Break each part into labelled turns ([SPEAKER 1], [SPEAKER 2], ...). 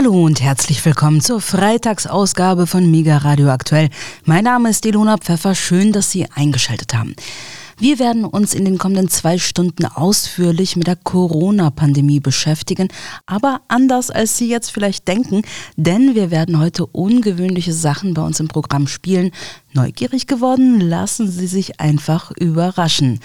[SPEAKER 1] Hallo und herzlich willkommen zur Freitagsausgabe von Mega Radio Aktuell. Mein Name ist Ilona Pfeffer. Schön, dass Sie eingeschaltet haben. Wir werden uns in den kommenden zwei Stunden ausführlich mit der Corona-Pandemie beschäftigen, aber anders als Sie jetzt vielleicht denken, denn wir werden heute ungewöhnliche Sachen bei uns im Programm spielen. Neugierig geworden? Lassen Sie sich einfach überraschen.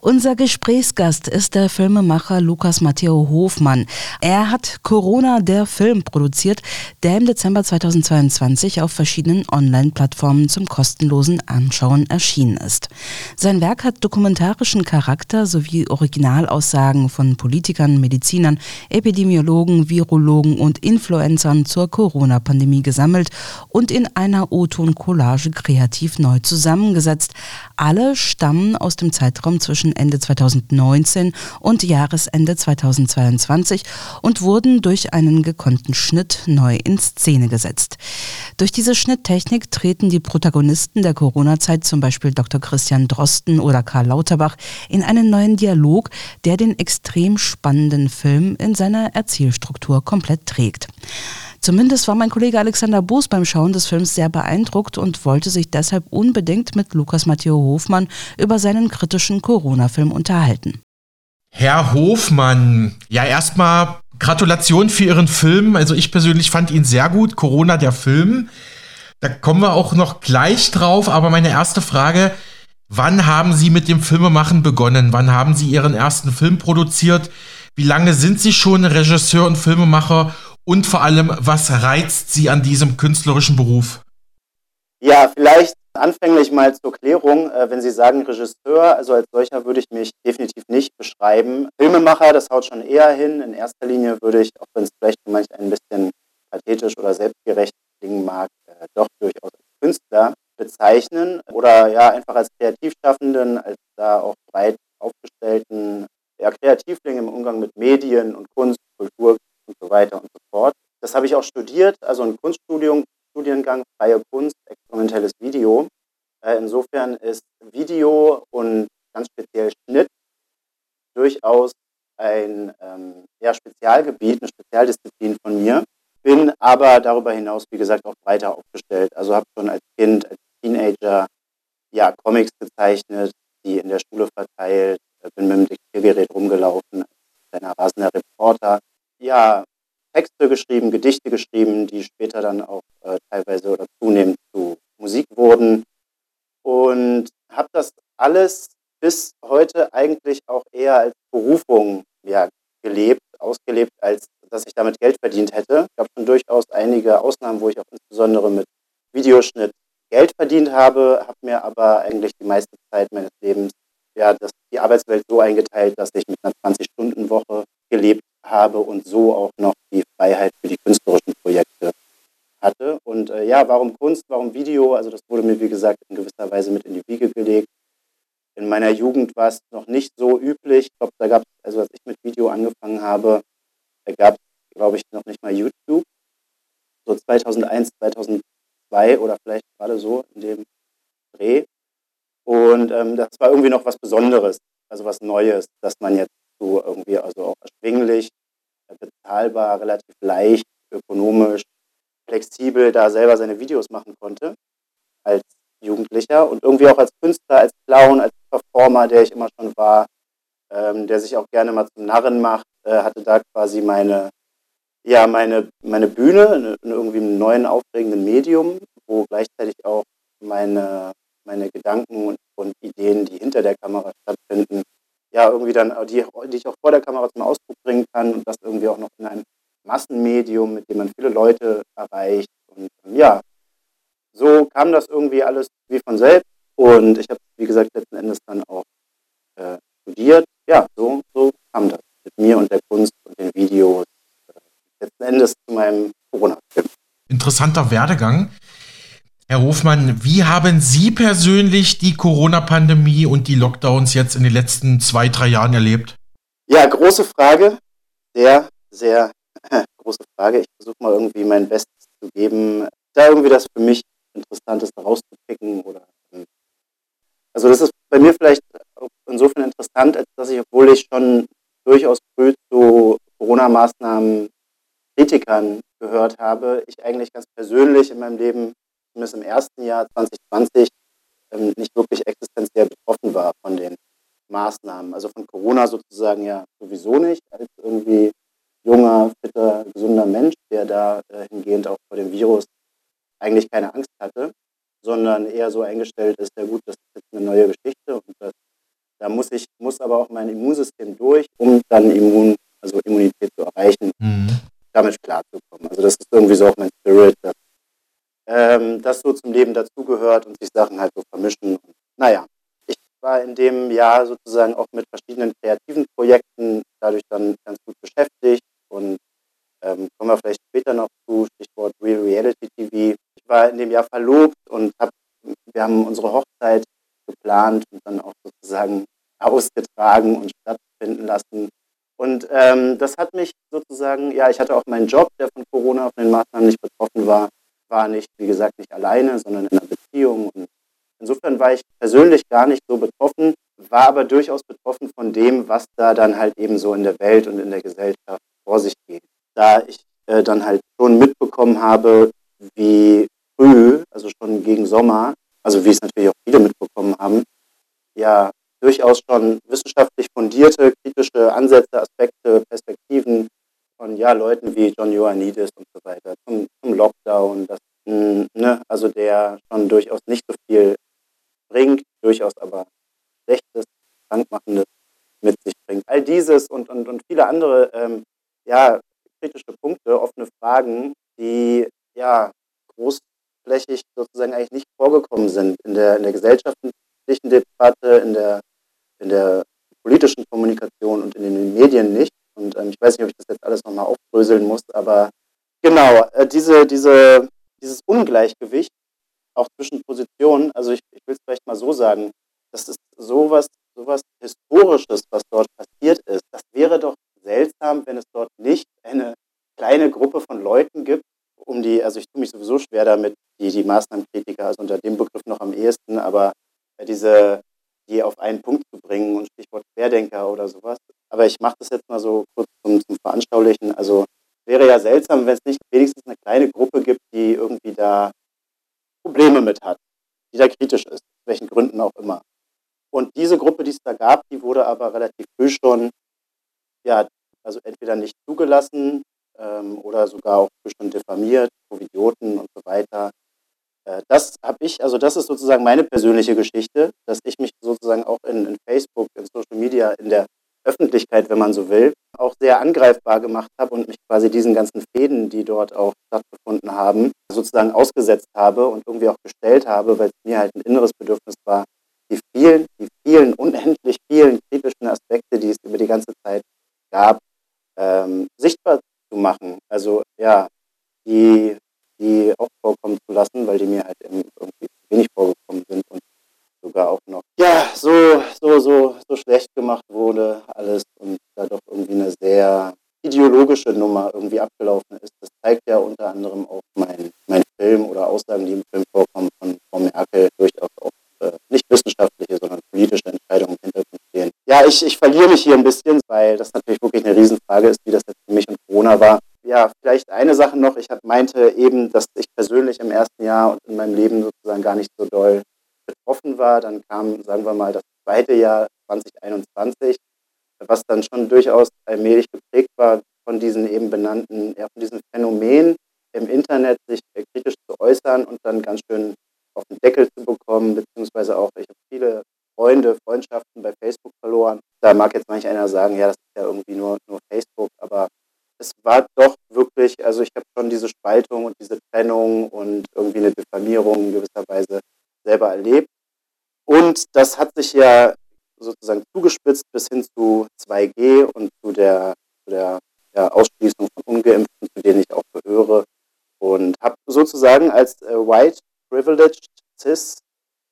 [SPEAKER 1] Unser Gesprächsgast ist der Filmemacher Lukas Matteo Hofmann. Er hat Corona der Film produziert, der im Dezember 2022 auf verschiedenen Online-Plattformen zum kostenlosen Anschauen erschienen ist. Sein Werk hat dokumentarischen Charakter sowie Originalaussagen von Politikern, Medizinern, Epidemiologen, Virologen und Influencern zur Corona-Pandemie gesammelt und in einer O-Ton-Collage kreativ relativ neu zusammengesetzt. Alle stammen aus dem Zeitraum zwischen Ende 2019 und Jahresende 2022 und wurden durch einen gekonnten Schnitt neu in Szene gesetzt. Durch diese Schnitttechnik treten die Protagonisten der Corona-Zeit, zum Beispiel Dr. Christian Drosten oder Karl Lauterbach, in einen neuen Dialog, der den extrem spannenden Film in seiner Erzählstruktur komplett trägt. Zumindest war mein Kollege Alexander Boos beim Schauen des Films sehr beeindruckt und wollte sich deshalb unbedingt mit Lukas Matteo Hofmann über seinen kritischen Corona-Film unterhalten.
[SPEAKER 2] Herr Hofmann, ja erstmal Gratulation für Ihren Film. Also ich persönlich fand ihn sehr gut. Corona, der Film. Da kommen wir auch noch gleich drauf. Aber meine erste Frage, wann haben Sie mit dem Filmemachen begonnen? Wann haben Sie Ihren ersten Film produziert? Wie lange sind Sie schon Regisseur und Filmemacher? Und vor allem, was reizt Sie an diesem künstlerischen Beruf?
[SPEAKER 3] Ja, vielleicht anfänglich mal zur Klärung. Äh, wenn Sie sagen Regisseur, also als solcher würde ich mich definitiv nicht beschreiben. Filmemacher, das haut schon eher hin. In erster Linie würde ich, auch wenn es vielleicht für manche ein bisschen pathetisch oder selbstgerecht klingen mag, äh, doch durchaus als Künstler bezeichnen oder ja einfach als Kreativschaffenden, als da auch breit aufgestellten ja, Kreativling im Umgang mit Medien und Kunst, Kultur, und so weiter und so fort. Das habe ich auch studiert, also ein Kunststudium, Studiengang Freie Kunst, experimentelles Video. Äh, insofern ist Video und ganz speziell Schnitt durchaus ein ähm, ja, Spezialgebiet, eine Spezialdisziplin von mir. Bin aber darüber hinaus, wie gesagt, auch breiter aufgestellt. Also habe schon als Kind, als Teenager ja, Comics gezeichnet, die in der Schule verteilt, bin mit dem Diktiergerät rumgelaufen, als kleiner rasender Reporter ja, Texte geschrieben, Gedichte geschrieben, die später dann auch äh, teilweise oder zunehmend zu Musik wurden. Und habe das alles bis heute eigentlich auch eher als Berufung ja, gelebt, ausgelebt, als dass ich damit Geld verdient hätte. Ich habe schon durchaus einige Ausnahmen, wo ich auch insbesondere mit Videoschnitt Geld verdient habe, habe mir aber eigentlich die meiste Zeit meines Lebens ja, das, die Arbeitswelt so eingeteilt, dass ich mit einer 20-Stunden-Woche gelebt habe und so auch noch die Freiheit für die künstlerischen Projekte hatte. Und äh, ja, warum Kunst, warum Video? Also das wurde mir, wie gesagt, in gewisser Weise mit in die Wiege gelegt. In meiner Jugend war es noch nicht so üblich. Ich glaube, da gab es, also als ich mit Video angefangen habe, da gab es, glaube ich, noch nicht mal YouTube. So 2001, 2002 oder vielleicht gerade so in dem Dreh. Und ähm, das war irgendwie noch was Besonderes, also was Neues, dass man jetzt so irgendwie also auch erschwinglich, äh, bezahlbar, relativ leicht, ökonomisch, flexibel da selber seine Videos machen konnte als Jugendlicher und irgendwie auch als Künstler, als Clown, als Performer, der ich immer schon war, ähm, der sich auch gerne mal zum Narren macht, äh, hatte da quasi meine, ja, meine, meine Bühne in, in irgendwie einem neuen, aufregenden Medium, wo gleichzeitig auch meine, meine Gedanken und, und Ideen, die hinter der Kamera stattfinden, ja irgendwie dann, äh, die, die ich auch vor der Kamera zum Ausdruck bringen kann und das irgendwie auch noch in einem Massenmedium, mit dem man viele Leute erreicht. Und ähm, ja, so kam das irgendwie alles wie von selbst. Und ich habe, wie gesagt, letzten Endes dann auch äh, studiert. Ja, so, so kam das mit mir und der Kunst und den Videos äh, letzten Endes zu meinem Corona-Film.
[SPEAKER 2] Interessanter Werdegang. Herr Hofmann, wie haben Sie persönlich die Corona-Pandemie und die Lockdowns jetzt in den letzten zwei, drei Jahren erlebt?
[SPEAKER 3] Ja, große Frage. Sehr, sehr große Frage. Ich versuche mal irgendwie mein Bestes zu geben, da irgendwie das für mich Interessanteste rauszupicken. Oder, ähm, also das ist bei mir vielleicht insofern interessant, als dass ich, obwohl ich schon durchaus früh zu Corona-Maßnahmen Kritikern gehört habe, ich eigentlich ganz persönlich in meinem Leben, zumindest im ersten Jahr 2020, ähm, nicht wirklich existenziell betroffen war von den Maßnahmen. Also von Corona sozusagen ja sowieso nicht, als irgendwie junger, fitter, gesunder Mensch, der da äh, hingehend auch vor dem Virus eigentlich keine Angst hatte, sondern eher so eingestellt ist, ja gut, das ist jetzt eine neue Geschichte und das, da muss ich, muss aber auch mein Immunsystem durch, um dann Immun, also Immunität zu erreichen, mhm. damit klarzukommen. Also das ist irgendwie so auch mein Spirit, dass ähm, das so zum Leben dazugehört und sich Sachen halt so vermischen. Naja, ich war in dem Jahr sozusagen auch mit verschiedenen kreativen Projekten dadurch dann ganz gut beschäftigt und ähm, kommen wir vielleicht später noch zu, Stichwort Real Reality TV. Ich war in dem Jahr verlobt und hab, wir haben unsere Hochzeit geplant und dann auch sozusagen ausgetragen und stattfinden lassen. Und ähm, das hat mich sozusagen, ja, ich hatte auch meinen Job, der von Corona, von den Maßnahmen nicht betroffen war, war nicht, wie gesagt, nicht alleine, sondern in einer Beziehung. Und insofern war ich persönlich gar nicht so betroffen, war aber durchaus betroffen von dem, was da dann halt eben so in der Welt und in der Gesellschaft vor sich geht. Da ich äh, dann halt schon mitbekommen habe, wie früh, also schon gegen Sommer, also wie es natürlich auch viele mitbekommen haben, ja durchaus schon wissenschaftlich fundierte, kritische Ansätze, Aspekte, Perspektiven von ja, Leuten wie John Ioannidis und so weiter zum, zum Lockdown, das, mh, ne, also der schon durchaus nicht so viel bringt, durchaus aber Schlechtes, Krankmachendes mit sich bringt. All dieses und, und, und viele andere ähm, ja, kritische Punkte, offene Fragen, die ja großflächig sozusagen eigentlich nicht vorgekommen sind in der, in der gesellschaftlichen Debatte, in der, in der politischen Kommunikation und in den Medien nicht. Und ähm, ich weiß nicht, ob ich das jetzt alles nochmal aufbröseln muss, aber genau, äh, diese, diese, dieses Ungleichgewicht auch zwischen Positionen, also ich, ich will es vielleicht mal so sagen, das ist sowas, sowas Historisches, was dort passiert ist. Das wäre doch seltsam, wenn es dort nicht eine kleine Gruppe von Leuten gibt, um die, also ich tue mich sowieso schwer damit, die, die Maßnahmenkritiker, also unter dem Begriff noch am ehesten, aber diese, die auf einen Punkt zu bringen und Stichwort Querdenker oder sowas. Aber ich mache das jetzt mal so kurz zum, zum Veranschaulichen. Also wäre ja seltsam, wenn es nicht wenigstens eine kleine Gruppe gibt, die irgendwie da Probleme mit hat, die da kritisch ist, aus welchen Gründen auch immer. Und diese Gruppe, die es da gab, die wurde aber relativ früh schon, ja, also entweder nicht zugelassen ähm, oder sogar auch früh schon diffamiert, Covidioten und so weiter. Äh, das habe ich, also das ist sozusagen meine persönliche Geschichte, dass ich mich sozusagen auch in, in Facebook, in Social Media, in der Öffentlichkeit, wenn man so will, auch sehr angreifbar gemacht habe und mich quasi diesen ganzen Fäden, die dort auch stattgefunden haben, sozusagen ausgesetzt habe und irgendwie auch gestellt habe, weil es mir halt ein inneres Bedürfnis war, die vielen, die vielen, unendlich vielen kritischen Aspekte, die es über die ganze Zeit gab, ähm, sichtbar zu machen. Also ja, die, die auch vorkommen zu lassen, weil die mir halt irgendwie wenig vorgekommen sind und sogar auch noch ja so so so so schlecht gemacht wurde alles und da doch irgendwie eine sehr ideologische Nummer irgendwie abgelaufen ist. Das zeigt ja unter anderem auch mein, mein Film oder Aussagen, die im Film vorkommen von Frau Merkel, durchaus auch äh, nicht wissenschaftliche, sondern politische Entscheidungen im Hintergrund stehen. Ja, ich, ich verliere mich hier ein bisschen, weil das natürlich wirklich eine Riesenfrage ist, wie das jetzt für mich und Corona war. Ja, vielleicht eine Sache noch. Ich meinte eben, dass ich persönlich im ersten Jahr und in meinem Leben sozusagen gar nicht so doll betroffen war. Dann kam, sagen wir mal, das zweite Jahr 2021 was dann schon durchaus allmählich geprägt war von diesen eben benannten, ja, von diesem Phänomen im Internet sich kritisch zu äußern und dann ganz schön auf den Deckel zu bekommen, beziehungsweise auch, ich habe viele Freunde, Freundschaften bei Facebook verloren. Da mag jetzt manch einer sagen, ja, das ist ja irgendwie nur, nur Facebook, aber es war doch wirklich, also ich habe schon diese Spaltung und diese Trennung und irgendwie eine Diffamierung in gewisser Weise selber erlebt. Und das hat sich ja sozusagen zugespitzt bis hin zu 2G und zu der, zu der ja, Ausschließung von Ungeimpften, zu denen ich auch gehöre. Und habe sozusagen als äh, White Privileged Cis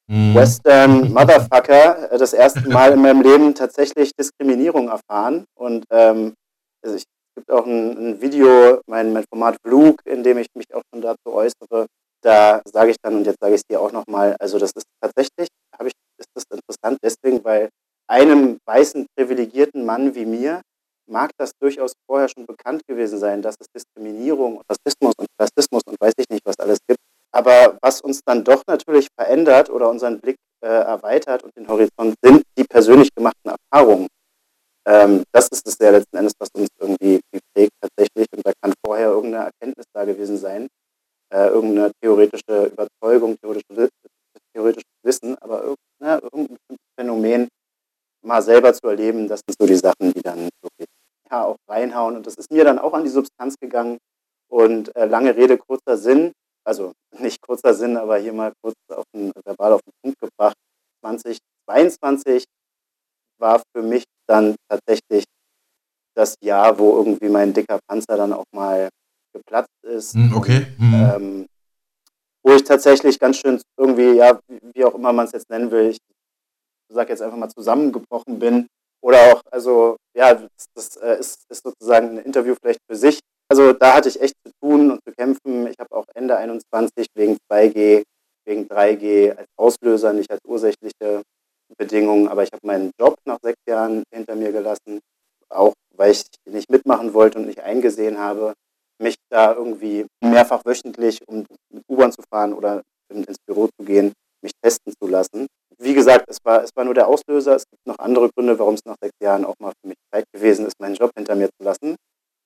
[SPEAKER 3] mm. Western Motherfucker äh, das erste Mal in meinem Leben tatsächlich Diskriminierung erfahren. Und ähm, also ich, gibt auch ein, ein Video, mein, mein Format Vlog, in dem ich mich auch schon dazu äußere. Da sage ich dann, und jetzt sage ich es dir auch nochmal, also das ist tatsächlich, habe ich ist das interessant deswegen, weil einem weißen privilegierten Mann wie mir mag das durchaus vorher schon bekannt gewesen sein, dass es Diskriminierung und Rassismus und Klassismus und weiß ich nicht, was alles gibt. Aber was uns dann doch natürlich verändert oder unseren Blick äh, erweitert und den Horizont sind die persönlich gemachten Erfahrungen. Ähm, das ist es ja letzten Endes, was uns irgendwie prägt tatsächlich. Und da kann vorher irgendeine Erkenntnis da gewesen sein, äh, irgendeine theoretische Überzeugung, theoretische, theoretisches Wissen, aber ne, irgendein Phänomen mal selber zu erleben, das sind so die Sachen, die dann wirklich ja, auch reinhauen. Und das ist mir dann auch an die Substanz gegangen. Und äh, lange Rede, kurzer Sinn, also nicht kurzer Sinn, aber hier mal kurz auf den, verbal auf den Punkt gebracht. 2022 war für mich dann tatsächlich das Jahr, wo irgendwie mein dicker Panzer dann auch mal geplatzt ist.
[SPEAKER 2] Hm, okay.
[SPEAKER 3] Mhm. Ähm, wo ich tatsächlich ganz schön irgendwie, ja, wie auch immer man es jetzt nennen will, ich sage jetzt einfach mal zusammengebrochen bin. Oder auch, also, ja, das, das äh, ist, ist sozusagen ein Interview vielleicht für sich. Also da hatte ich echt zu tun und zu kämpfen. Ich habe auch Ende 21 wegen 2G, wegen 3G als Auslöser, nicht als ursächliche Bedingungen, aber ich habe meinen Job nach sechs Jahren hinter mir gelassen, auch weil ich nicht mitmachen wollte und nicht eingesehen habe, mich da irgendwie mehrfach wöchentlich, um mit U-Bahn zu fahren oder ins Büro zu gehen, mich testen zu lassen. Wie gesagt, es war, es war nur der Auslöser. Es gibt noch andere Gründe, warum es nach sechs Jahren auch mal für mich Zeit gewesen ist, meinen Job hinter mir zu lassen.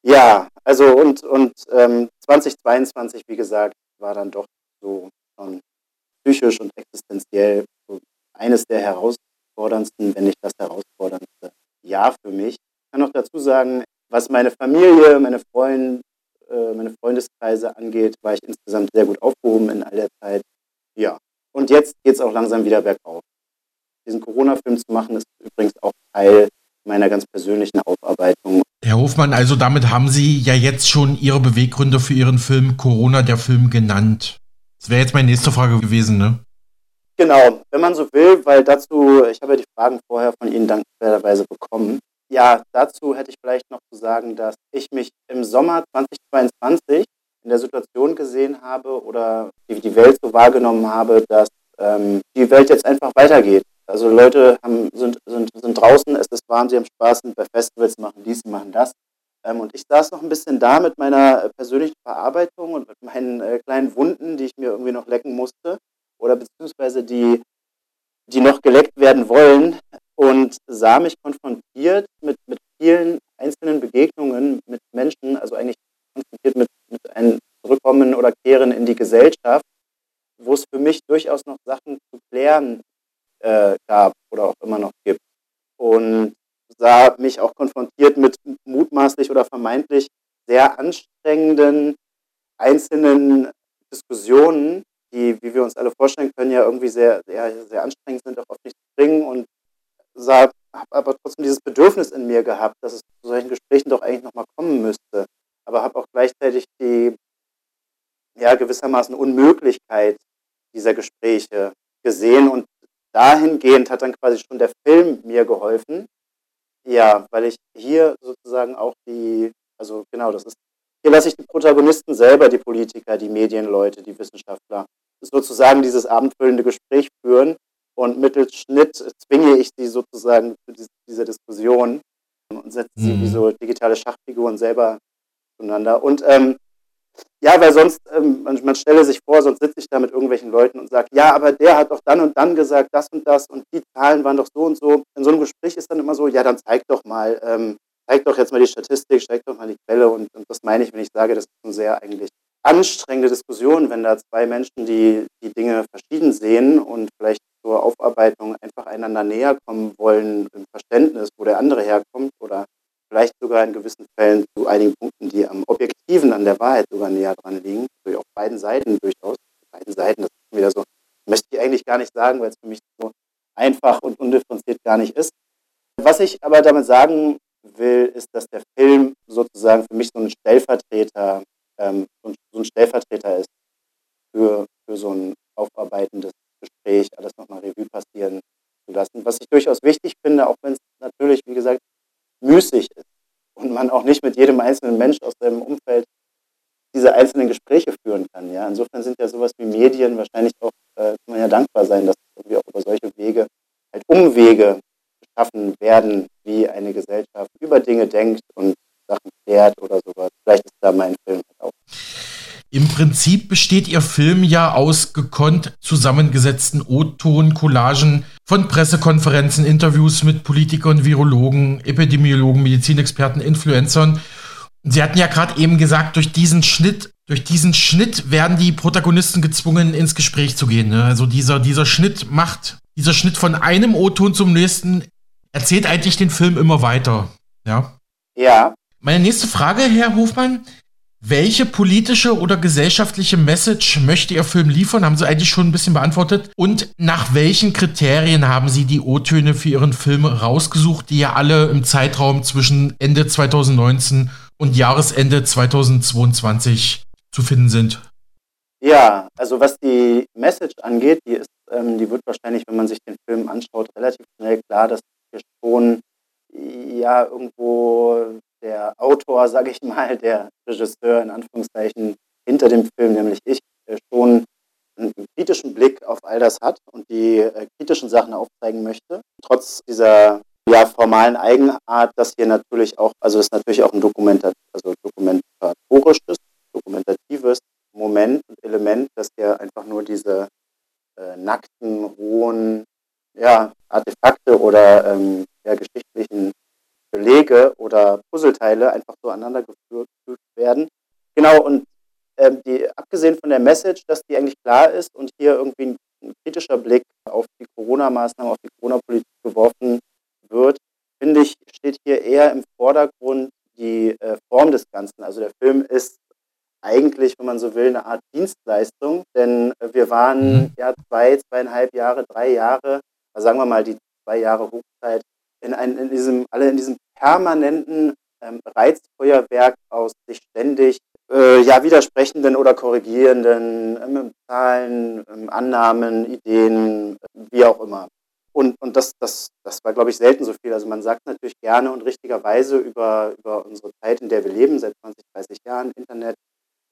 [SPEAKER 3] Ja, also und, und ähm, 2022, wie gesagt, war dann doch so schon psychisch und existenziell eines der herausforderndsten, wenn nicht das herausforderndste Jahr für mich. Ich kann noch dazu sagen, was meine Familie, meine Freunde, äh, meine Freundeskreise angeht, war ich insgesamt sehr gut aufgehoben in all der Zeit. Ja. Und jetzt geht es auch langsam wieder bergauf. Diesen Corona-Film zu machen, ist übrigens auch Teil meiner ganz persönlichen Aufarbeitung.
[SPEAKER 2] Herr Hofmann, also damit haben Sie ja jetzt schon Ihre Beweggründe für Ihren Film Corona, der Film genannt. Das wäre jetzt meine nächste Frage gewesen, ne?
[SPEAKER 3] Genau, wenn man so will, weil dazu, ich habe ja die Fragen vorher von Ihnen dankenswerterweise bekommen. Ja, dazu hätte ich vielleicht noch zu sagen, dass ich mich im Sommer 2022 in der Situation gesehen habe oder die, Welt so wahrgenommen habe, dass ähm, die Welt jetzt einfach weitergeht. Also Leute haben, sind, sind, sind draußen, es ist warm, sie haben Spaß, sind bei Festivals, machen dies, machen das. Ähm, und ich saß noch ein bisschen da mit meiner persönlichen Verarbeitung und mit meinen äh, kleinen Wunden, die ich mir irgendwie noch lecken musste oder beziehungsweise die, die noch geleckt werden wollen und sah mich konfrontiert mit, mit vielen einzelnen Begegnungen mit Menschen, also eigentlich konfrontiert mit, mit einem Zurückkommen oder Kehren in die Gesellschaft, wo es für mich durchaus noch Sachen zu klären äh, gab oder auch immer noch gibt. Und sah mich auch konfrontiert mit mutmaßlich oder vermeintlich sehr anstrengenden einzelnen Diskussionen, die, wie wir uns alle vorstellen können, ja irgendwie sehr, sehr, sehr anstrengend sind, auch oft nicht zu bringen und habe aber trotzdem dieses Bedürfnis in mir gehabt, dass es zu solchen Gesprächen doch eigentlich nochmal kommen müsste. Aber habe auch gleichzeitig die ja, gewissermaßen Unmöglichkeit dieser Gespräche gesehen und dahingehend hat dann quasi schon der Film mir geholfen. Ja, weil ich hier sozusagen auch die, also genau, das ist, hier lasse ich die Protagonisten selber, die Politiker, die Medienleute, die Wissenschaftler, sozusagen dieses abendfüllende Gespräch führen und mittels Schnitt zwinge ich sie sozusagen zu dieser Diskussion und setze sie wie mhm. so digitale Schachfiguren selber zueinander. Und ähm, ja, weil sonst, ähm, man, man, stelle sich vor, sonst sitze ich da mit irgendwelchen Leuten und sage, ja, aber der hat doch dann und dann gesagt, das und das und die Zahlen waren doch so und so. In so einem Gespräch ist dann immer so, ja, dann zeig doch mal, ähm, zeig doch jetzt mal die Statistik, zeig doch mal die Quelle und, und das meine ich, wenn ich sage, das ist eine sehr eigentlich anstrengende Diskussion, wenn da zwei Menschen, die die Dinge verschieden sehen und vielleicht zur Aufarbeitung einfach einander näher kommen wollen im Verständnis, wo der andere herkommt oder vielleicht sogar in gewissen Fällen zu einigen Punkten, die am Objektiven, an der Wahrheit sogar näher dran liegen, durch auf beiden Seiten durchaus, beiden Seiten, das ist wieder so, möchte ich eigentlich gar nicht sagen, weil es für mich so einfach und undifferenziert gar nicht ist. Was ich aber damit sagen will, ist, dass der Film sozusagen für mich so ein Stellvertreter, ähm, so ein Stellvertreter ist für, für so ein aufarbeitendes Gespräch, alles nochmal Revue passieren zu lassen. Was ich durchaus wichtig finde, auch wenn es natürlich, wie gesagt, müßig ist und man auch nicht mit jedem einzelnen Mensch aus seinem Umfeld diese einzelnen Gespräche führen kann. Ja? Insofern sind ja sowas wie Medien wahrscheinlich auch, äh, kann man ja dankbar sein, dass irgendwie auch über solche Wege halt Umwege schaffen werden, wie eine Gesellschaft über Dinge denkt und Sachen klärt oder sowas. Vielleicht ist da mein Film halt auch.
[SPEAKER 2] Im Prinzip besteht Ihr Film ja aus gekonnt zusammengesetzten O-Ton, Collagen von Pressekonferenzen, Interviews mit Politikern, Virologen, Epidemiologen, Medizinexperten, Influencern. Sie hatten ja gerade eben gesagt, durch diesen Schnitt, durch diesen Schnitt werden die Protagonisten gezwungen, ins Gespräch zu gehen. Ne? Also dieser, dieser Schnitt macht, dieser Schnitt von einem O-Ton zum nächsten erzählt eigentlich den Film immer weiter. Ja.
[SPEAKER 3] Ja.
[SPEAKER 2] Meine nächste Frage, Herr Hofmann. Welche politische oder gesellschaftliche Message möchte Ihr Film liefern? Haben Sie eigentlich schon ein bisschen beantwortet. Und nach welchen Kriterien haben Sie die O-Töne für Ihren Film rausgesucht, die ja alle im Zeitraum zwischen Ende 2019 und Jahresende 2022 zu finden sind?
[SPEAKER 3] Ja, also was die Message angeht, die ist, ähm, die wird wahrscheinlich, wenn man sich den Film anschaut, relativ schnell klar, dass schon ja irgendwo der Autor, sage ich mal, der Regisseur in Anführungszeichen hinter dem Film, nämlich ich, schon einen kritischen Blick auf all das hat und die äh, kritischen Sachen aufzeigen möchte. Trotz dieser ja, formalen Eigenart, dass hier natürlich auch, also es ist natürlich auch ein Dokumentat, also dokumentatorisches, dokumentatives Moment und Element, dass hier einfach nur diese äh, nackten, rohen ja, Artefakte oder ähm, ja, geschichtlichen Belege oder Puzzleteile einfach so aneinander geführt werden. Genau, und ähm, die, abgesehen von der Message, dass die eigentlich klar ist und hier irgendwie ein, ein kritischer Blick auf die Corona-Maßnahmen, auf die Corona-Politik geworfen wird, finde ich, steht hier eher im Vordergrund die äh, Form des Ganzen. Also der Film ist eigentlich, wenn man so will, eine Art Dienstleistung, denn wir waren mhm. ja zwei, zweieinhalb Jahre, drei Jahre, sagen wir mal die zwei Jahre Hochzeit in, ein, in diesem, alle in diesem permanenten ähm, Reizfeuerwerk aus sich ständig äh, ja, widersprechenden oder korrigierenden ähm, Zahlen, ähm, Annahmen, Ideen, wie auch immer. Und, und das, das, das war, glaube ich, selten so viel. Also man sagt natürlich gerne und richtigerweise über, über unsere Zeit, in der wir leben, seit 20, 30 Jahren, Internet,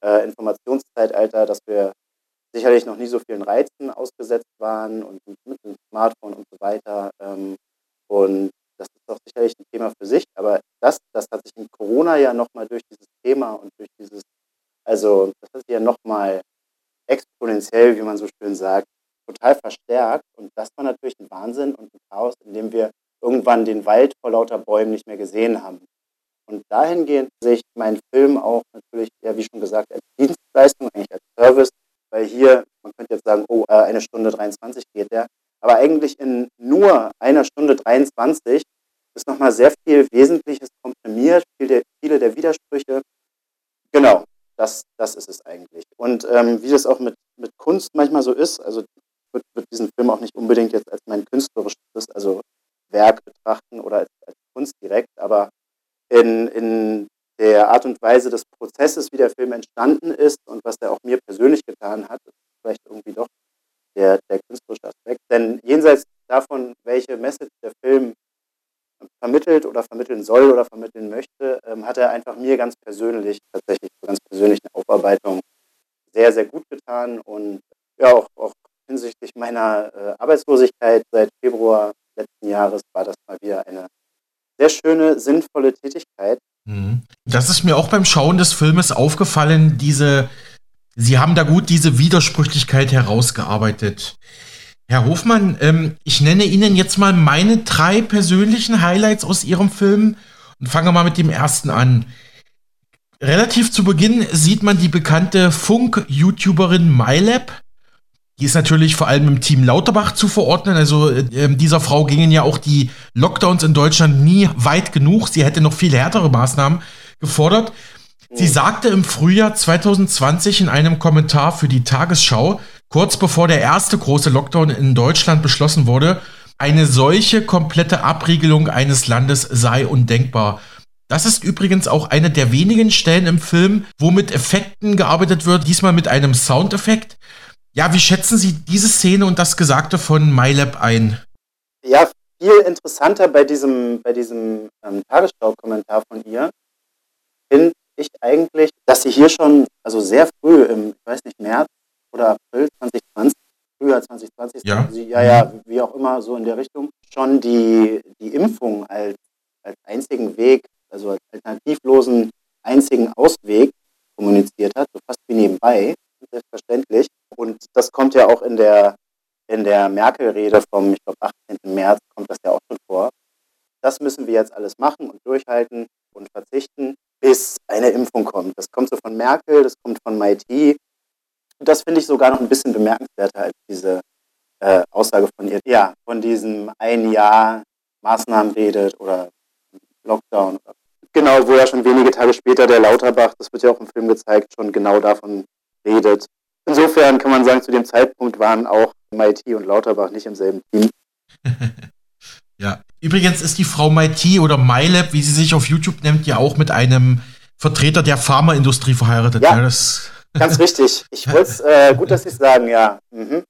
[SPEAKER 3] äh, Informationszeitalter, dass wir sicherlich noch nie so vielen Reizen ausgesetzt waren und mit dem Smartphone und so weiter. Ähm, und das ist doch sicherlich ein Thema für sich, aber das, das hat sich in Corona ja nochmal durch dieses Thema und durch dieses, also das hat sich ja nochmal exponentiell, wie man so schön sagt, total verstärkt. Und das war natürlich ein Wahnsinn und ein Chaos, in dem wir irgendwann den Wald vor lauter Bäumen nicht mehr gesehen haben. Und dahingehend sehe ich meinen Film auch natürlich, ja, wie schon gesagt, als Dienstleistung, eigentlich als Service, weil hier, man könnte jetzt sagen, oh, äh, eine Stunde 23 geht der, aber eigentlich in nur einer Stunde 23 ist nochmal sehr viel Wesentliches komprimiert, viele der, viele der Widersprüche. Genau, das, das ist es eigentlich. Und ähm, wie das auch mit, mit Kunst manchmal so ist, also ich würde würd diesen Film auch nicht unbedingt jetzt als mein künstlerisches, also Werk betrachten oder als, als Kunst direkt, aber in, in der Art und Weise des Prozesses, wie der Film entstanden ist und was er auch mir persönlich getan hat, ist vielleicht irgendwie doch der, der künstlerische Aspekt. Denn jenseits davon, welche Message der Film vermittelt oder vermitteln soll oder vermitteln möchte, ähm, hat er einfach mir ganz persönlich, tatsächlich zur ganz persönlichen Aufarbeitung sehr, sehr gut getan und ja, auch, auch hinsichtlich meiner äh, Arbeitslosigkeit seit Februar letzten Jahres war das mal wieder eine sehr schöne, sinnvolle Tätigkeit.
[SPEAKER 2] Mhm. Das ist mir auch beim Schauen des Filmes aufgefallen, diese, Sie haben da gut diese Widersprüchlichkeit herausgearbeitet. Herr Hofmann, ähm, ich nenne Ihnen jetzt mal meine drei persönlichen Highlights aus Ihrem Film und fange mal mit dem ersten an. Relativ zu Beginn sieht man die bekannte Funk-YouTuberin MyLab. Die ist natürlich vor allem im Team Lauterbach zu verordnen. Also äh, dieser Frau gingen ja auch die Lockdowns in Deutschland nie weit genug. Sie hätte noch viel härtere Maßnahmen gefordert. Sie sagte im Frühjahr 2020 in einem Kommentar für die Tagesschau, kurz bevor der erste große Lockdown in Deutschland beschlossen wurde, eine solche komplette Abriegelung eines Landes sei undenkbar. Das ist übrigens auch eine der wenigen Stellen im Film, wo mit Effekten gearbeitet wird, diesmal mit einem Soundeffekt. Ja, wie schätzen Sie diese Szene und das Gesagte von MyLab ein?
[SPEAKER 3] Ja, viel interessanter bei diesem, bei diesem ähm, Tagesschau-Kommentar von ihr finde ich eigentlich, dass sie hier schon, also sehr früh im, ich weiß nicht, März oder April 2020, früher 2020,
[SPEAKER 2] ja,
[SPEAKER 3] sie, ja, ja, wie auch immer, so in der Richtung, schon die, die Impfung als, als einzigen Weg, also als alternativlosen einzigen Ausweg kommuniziert hat, so fast wie nebenbei, selbstverständlich. Und das kommt ja auch in der, in der Merkel-Rede vom, ich glaube, 18. März kommt das ja auch schon vor. Das müssen wir jetzt alles machen und durchhalten und verzichten, bis eine Impfung kommt. Das kommt so von Merkel, das kommt von MIT. Das finde ich sogar noch ein bisschen bemerkenswerter als diese äh, Aussage von ihr. Ja, von diesem ein Jahr Maßnahmen redet oder Lockdown. Genau, wo ja schon wenige Tage später der Lauterbach, das wird ja auch im Film gezeigt, schon genau davon redet. Insofern kann man sagen, zu dem Zeitpunkt waren auch MIT und Lauterbach nicht im selben Team.
[SPEAKER 2] ja, übrigens ist die Frau MIT oder MyLab, wie sie sich auf YouTube nennt, ja auch mit einem Vertreter der Pharmaindustrie verheiratet.
[SPEAKER 3] Ja, ja ganz richtig. Ich wollte es, äh, gut, dass Sie es sagen, ja. Mhm.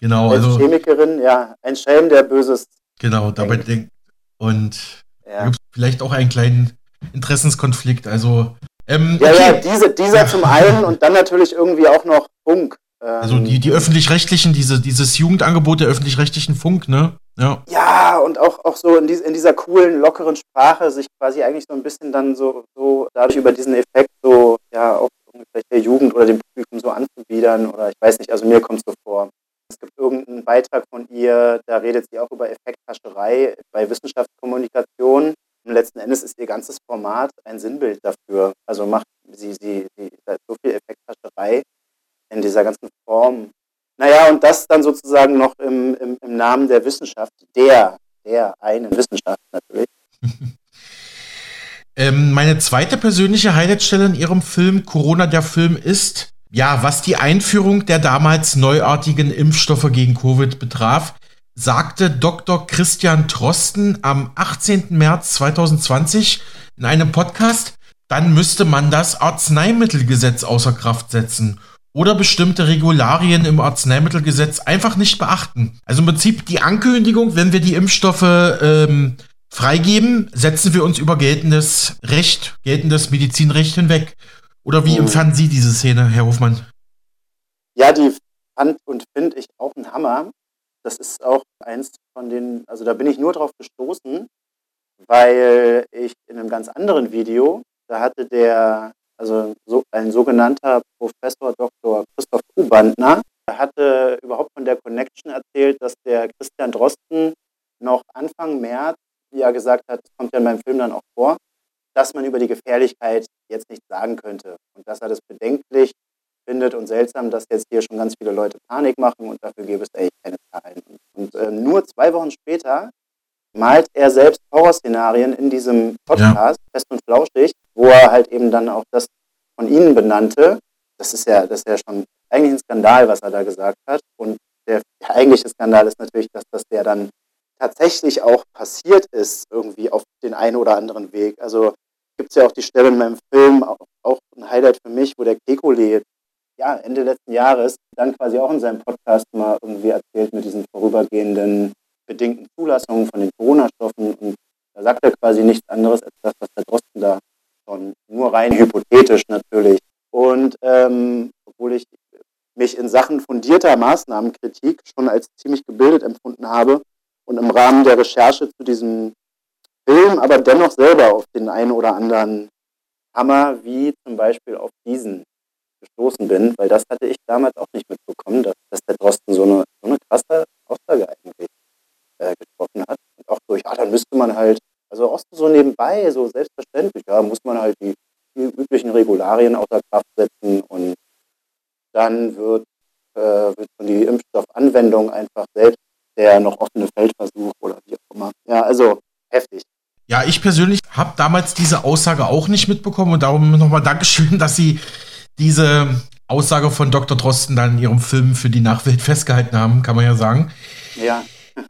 [SPEAKER 2] Genau, Als also.
[SPEAKER 3] Chemikerin, ja, ein Schelm, der Böses.
[SPEAKER 2] Genau, dabei denkt. Und ja. gibt vielleicht auch einen kleinen Interessenskonflikt. Also.
[SPEAKER 3] Ähm, ja, okay. ja, diese, dieser zum einen und dann natürlich irgendwie auch noch Funk.
[SPEAKER 2] Ähm, also die, die öffentlich-rechtlichen, diese, dieses Jugendangebot der öffentlich-rechtlichen Funk, ne?
[SPEAKER 3] Ja. Ja, und auch, auch so in, dies, in dieser coolen, lockeren Sprache sich quasi eigentlich so ein bisschen dann so, so dadurch über diesen Effekt so, ja, auch vielleicht der Jugend oder dem Publikum so anzubiedern oder ich weiß nicht, also mir kommt es so vor. Es gibt irgendeinen Beitrag von ihr, da redet sie auch über Effekthascherei bei Wissenschaftskommunikation. Und letzten Endes ist ihr ganzes Format ein Sinnbild dafür. Also macht sie, sie, sie so viel Effekthascherei in dieser ganzen Form. Naja, und das dann sozusagen noch im, im, im Namen der Wissenschaft, der, der einen Wissenschaft natürlich.
[SPEAKER 2] ähm, meine zweite persönliche Highlightstelle in ihrem Film Corona der Film ist ja, was die Einführung der damals neuartigen Impfstoffe gegen Covid betraf, sagte Dr. Christian Trosten am 18. März 2020 in einem Podcast, dann müsste man das Arzneimittelgesetz außer Kraft setzen oder bestimmte Regularien im Arzneimittelgesetz einfach nicht beachten. Also im Prinzip die Ankündigung, wenn wir die Impfstoffe ähm, freigeben, setzen wir uns über geltendes Recht, geltendes Medizinrecht hinweg. Oder wie empfanden Sie diese Szene, Herr Hofmann?
[SPEAKER 3] Ja, die fand und finde ich auch ein Hammer. Das ist auch eins von den, also da bin ich nur drauf gestoßen, weil ich in einem ganz anderen Video, da hatte der, also so, ein sogenannter Professor Dr. Christoph Kubandner, hatte überhaupt von der Connection erzählt, dass der Christian Drosten noch Anfang März ja gesagt hat, das kommt ja in meinem Film dann auch vor, dass man über die Gefährlichkeit jetzt nicht sagen könnte und dass er das bedenklich findet und seltsam, dass jetzt hier schon ganz viele Leute Panik machen und dafür gäbe es eigentlich keine Zahlen. Und äh, nur zwei Wochen später malt er selbst Horrorszenarien in diesem Podcast, ja. fest und flauschig, wo er halt eben dann auch das von Ihnen benannte. Das ist ja, das ist ja schon eigentlich ein Skandal, was er da gesagt hat. Und der, der eigentliche Skandal ist natürlich, dass das der dann tatsächlich auch passiert ist, irgendwie auf den einen oder anderen Weg. Also gibt es ja auch die Stelle in meinem Film, auch, auch ein Highlight für mich, wo der Kekulé ja, Ende letzten Jahres dann quasi auch in seinem Podcast mal irgendwie erzählt mit diesen vorübergehenden bedingten Zulassungen von den Corona-Stoffen. Und da sagt er quasi nichts anderes als das, was der Drosten da schon nur rein hypothetisch natürlich. Und ähm, obwohl ich mich in Sachen fundierter Maßnahmenkritik schon als ziemlich gebildet empfunden habe und im Rahmen der Recherche zu diesem Film aber dennoch selber auf den einen oder anderen Hammer, wie zum Beispiel auf diesen gestoßen bin, weil das hatte ich damals auch nicht mitbekommen, dass, dass der Drosten so eine, so eine krasse Aussage eigentlich äh, getroffen hat. Und auch so, ja, dann müsste man halt, also auch so nebenbei, so selbstverständlich, ja, muss man halt die, die üblichen Regularien außer Kraft setzen und dann wird, äh, wird schon die Impfstoffanwendung einfach selbst der noch offene Feldversuch oder wie auch immer. Ja, also heftig.
[SPEAKER 2] Ja, ich persönlich habe damals diese Aussage auch nicht mitbekommen und darum nochmal Dankeschön, dass Sie diese Aussage von Dr. Drosten dann in Ihrem Film für die Nachwelt festgehalten haben, kann man ja sagen.
[SPEAKER 3] Ja.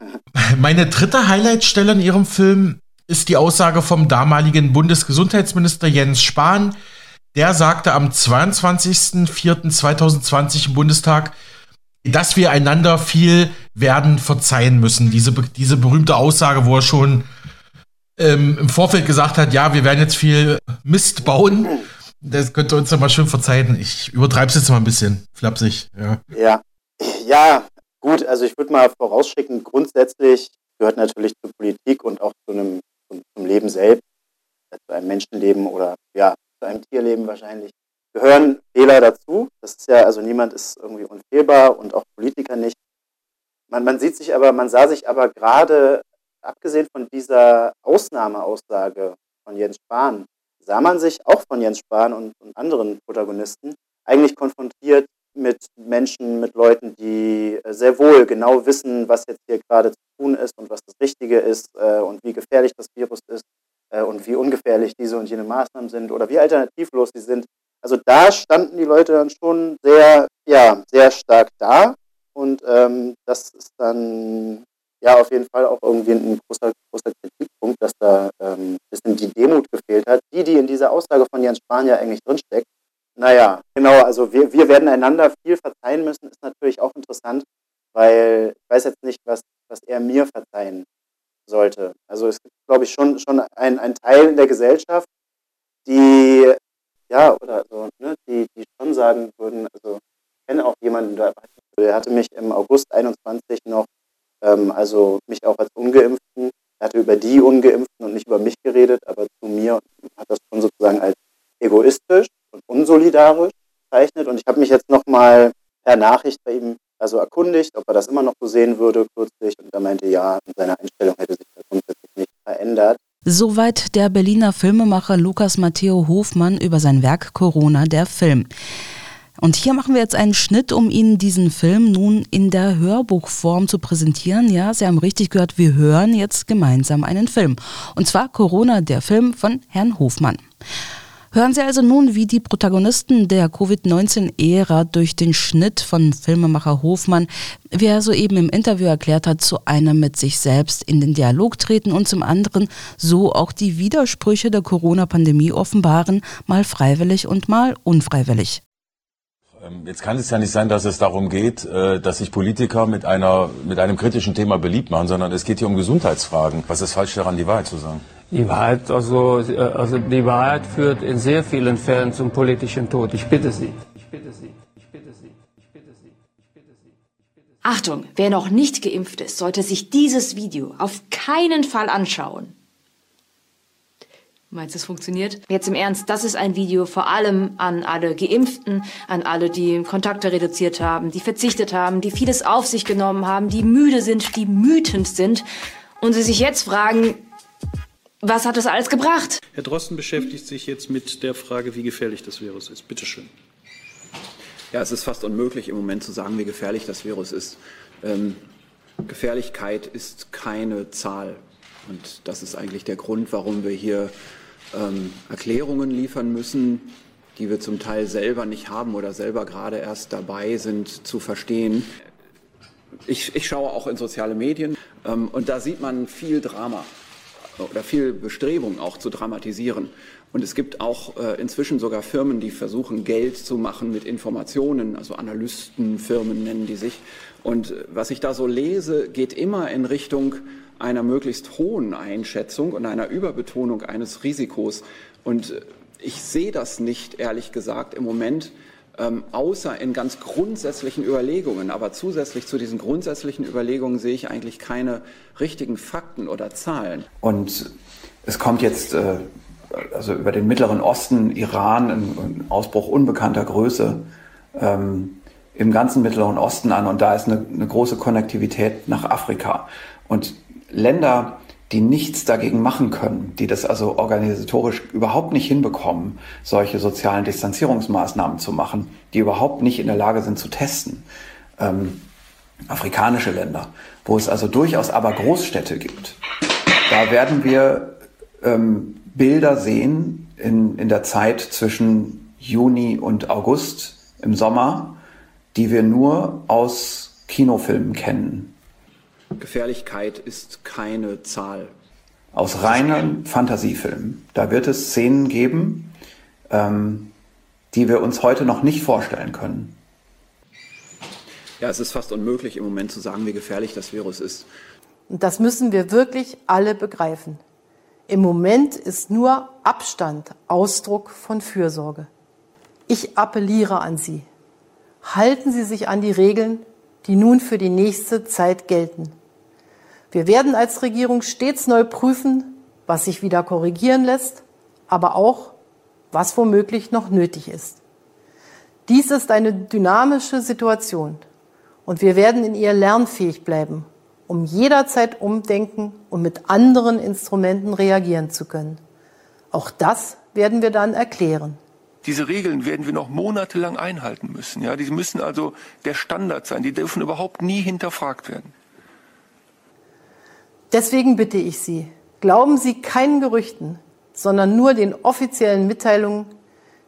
[SPEAKER 2] Meine dritte Highlightstelle in Ihrem Film ist die Aussage vom damaligen Bundesgesundheitsminister Jens Spahn. Der sagte am 22.04.2020 im Bundestag, dass wir einander viel werden verzeihen müssen. Diese, diese berühmte Aussage, wo er schon ähm, im Vorfeld gesagt hat, ja, wir werden jetzt viel Mist bauen. Das könnte uns ja mal schön verzeihen. Ich übertreibe es jetzt mal ein bisschen, flapsig. Ja,
[SPEAKER 3] ja. ja gut, also ich würde mal vorausschicken, grundsätzlich gehört natürlich zur Politik und auch zu einem, zum Leben selbst, zu einem Menschenleben oder ja, zu einem Tierleben wahrscheinlich, gehören Fehler dazu. Das ist ja, also niemand ist irgendwie unfehlbar und auch Politiker nicht. Man, man sieht sich aber, man sah sich aber gerade, abgesehen von dieser Ausnahmeaussage von Jens Spahn, sah man sich auch von Jens Spahn und, und anderen Protagonisten eigentlich konfrontiert mit Menschen, mit Leuten, die äh, sehr wohl genau wissen, was jetzt hier gerade zu tun ist und was das Richtige ist äh, und wie gefährlich das Virus ist äh, und wie ungefährlich diese und jene Maßnahmen sind oder wie alternativlos sie sind. Also da standen die Leute dann schon sehr, ja, sehr stark da und ähm, das ist dann ja auf jeden Fall auch irgendwie ein großer, großer Kritikpunkt, dass da ähm, ein bisschen die Demut gefehlt hat, die, die in dieser Aussage von Jens Spahn ja eigentlich drinsteckt. Naja, genau, also wir, wir werden einander viel verzeihen müssen, ist natürlich auch interessant, weil ich weiß jetzt nicht, was, was er mir verzeihen sollte. Also es gibt, glaube ich, schon, schon ein, ein Teil in der Gesellschaft, die, ja, oder so, ne, die, die schon sagen würden, also ich kenne auch jemanden, der hatte mich im August 21 noch, ähm, also mich auch als Ungeimpften, er hatte über die Ungeimpften und nicht über mich geredet, aber zu mir hat das schon sozusagen als egoistisch und unsolidarisch bezeichnet. Und ich habe mich jetzt nochmal per Nachricht bei ihm also erkundigt, ob er das immer noch so sehen würde kürzlich. Und er meinte, ja, seine Einstellung hätte sich da grundsätzlich nicht verändert.
[SPEAKER 1] Soweit der Berliner Filmemacher Lukas Matteo Hofmann über sein Werk Corona, der Film. Und hier machen wir jetzt einen Schnitt, um Ihnen diesen Film nun in der Hörbuchform zu präsentieren. Ja, Sie haben richtig gehört, wir hören jetzt gemeinsam einen Film. Und zwar Corona, der Film von Herrn Hofmann. Hören Sie also nun, wie die Protagonisten der Covid-19-Ära durch den Schnitt von Filmemacher Hofmann, wie er soeben im Interview erklärt hat, zu einem mit sich selbst in den Dialog treten und zum anderen so auch die Widersprüche der Corona-Pandemie offenbaren, mal freiwillig und mal unfreiwillig.
[SPEAKER 4] Ähm, jetzt kann es ja nicht sein, dass es darum geht, äh, dass sich Politiker mit, einer, mit einem kritischen Thema beliebt machen, sondern es geht hier um Gesundheitsfragen. Was ist falsch daran, die Wahrheit zu sagen?
[SPEAKER 5] Die Wahrheit, also, äh, also die Wahrheit führt in sehr vielen Fällen zum politischen Tod. Ich bitte Sie. Ich bitte Sie. Ich bitte Sie. Ich bitte Sie. Ich bitte Sie.
[SPEAKER 6] Achtung, wer noch nicht geimpft ist, sollte sich dieses Video auf keinen Fall anschauen. Meinst du, es funktioniert? Jetzt im Ernst, das ist ein Video vor allem an alle Geimpften, an alle, die Kontakte reduziert haben, die verzichtet haben, die vieles auf sich genommen haben, die müde sind, die wütend sind und sie sich jetzt fragen, was hat das alles gebracht?
[SPEAKER 7] Herr Drosten beschäftigt sich jetzt mit der Frage, wie gefährlich das Virus ist. Bitte schön.
[SPEAKER 8] Ja, es ist fast unmöglich im Moment zu sagen, wie gefährlich das Virus ist. Ähm, Gefährlichkeit ist keine Zahl. Und das ist eigentlich der Grund, warum wir hier ähm, Erklärungen liefern müssen, die wir zum Teil selber nicht haben oder selber gerade erst dabei sind zu verstehen. Ich, ich schaue auch in soziale Medien ähm, und da sieht man viel Drama oder viel Bestrebung auch zu dramatisieren. Und es gibt auch äh, inzwischen sogar Firmen, die versuchen, Geld zu machen mit Informationen, also Analystenfirmen nennen die sich. Und äh, was ich da so lese, geht immer in Richtung einer möglichst hohen Einschätzung und einer Überbetonung eines Risikos. Und äh, ich sehe das nicht, ehrlich gesagt, im Moment ähm, außer in ganz grundsätzlichen Überlegungen. Aber zusätzlich zu diesen grundsätzlichen Überlegungen sehe ich eigentlich keine richtigen Fakten oder Zahlen.
[SPEAKER 9] Und es kommt jetzt äh, also über den Mittleren Osten, Iran, ein, ein Ausbruch unbekannter Größe ähm, im ganzen Mittleren Osten an. Und da ist eine, eine große Konnektivität nach Afrika. Und Länder, die nichts dagegen machen können, die das also organisatorisch überhaupt nicht hinbekommen, solche sozialen Distanzierungsmaßnahmen zu machen, die überhaupt nicht in der Lage sind zu testen. Ähm, afrikanische Länder, wo es also durchaus aber Großstädte gibt. Da werden wir ähm, Bilder sehen in, in der Zeit zwischen Juni und August im Sommer, die wir nur aus Kinofilmen kennen.
[SPEAKER 8] Gefährlichkeit ist keine Zahl.
[SPEAKER 9] Aus reinen Fantasiefilmen. Da wird es Szenen geben, ähm, die wir uns heute noch nicht vorstellen können.
[SPEAKER 8] Ja, es ist fast unmöglich im Moment zu sagen, wie gefährlich das Virus ist.
[SPEAKER 10] Und das müssen wir wirklich alle begreifen. Im Moment ist nur Abstand Ausdruck von Fürsorge. Ich appelliere an Sie. Halten Sie sich an die Regeln, die nun für die nächste Zeit gelten. Wir werden als Regierung stets neu prüfen, was sich wieder korrigieren lässt, aber auch, was womöglich noch nötig ist. Dies ist eine dynamische Situation und wir werden in ihr lernfähig bleiben, um jederzeit umdenken und mit anderen Instrumenten reagieren zu können. Auch das werden wir dann erklären.
[SPEAKER 11] Diese Regeln werden wir noch monatelang einhalten müssen. Ja, die müssen also der Standard sein. Die dürfen überhaupt nie hinterfragt werden.
[SPEAKER 10] Deswegen bitte ich Sie, glauben Sie keinen Gerüchten, sondern nur den offiziellen Mitteilungen,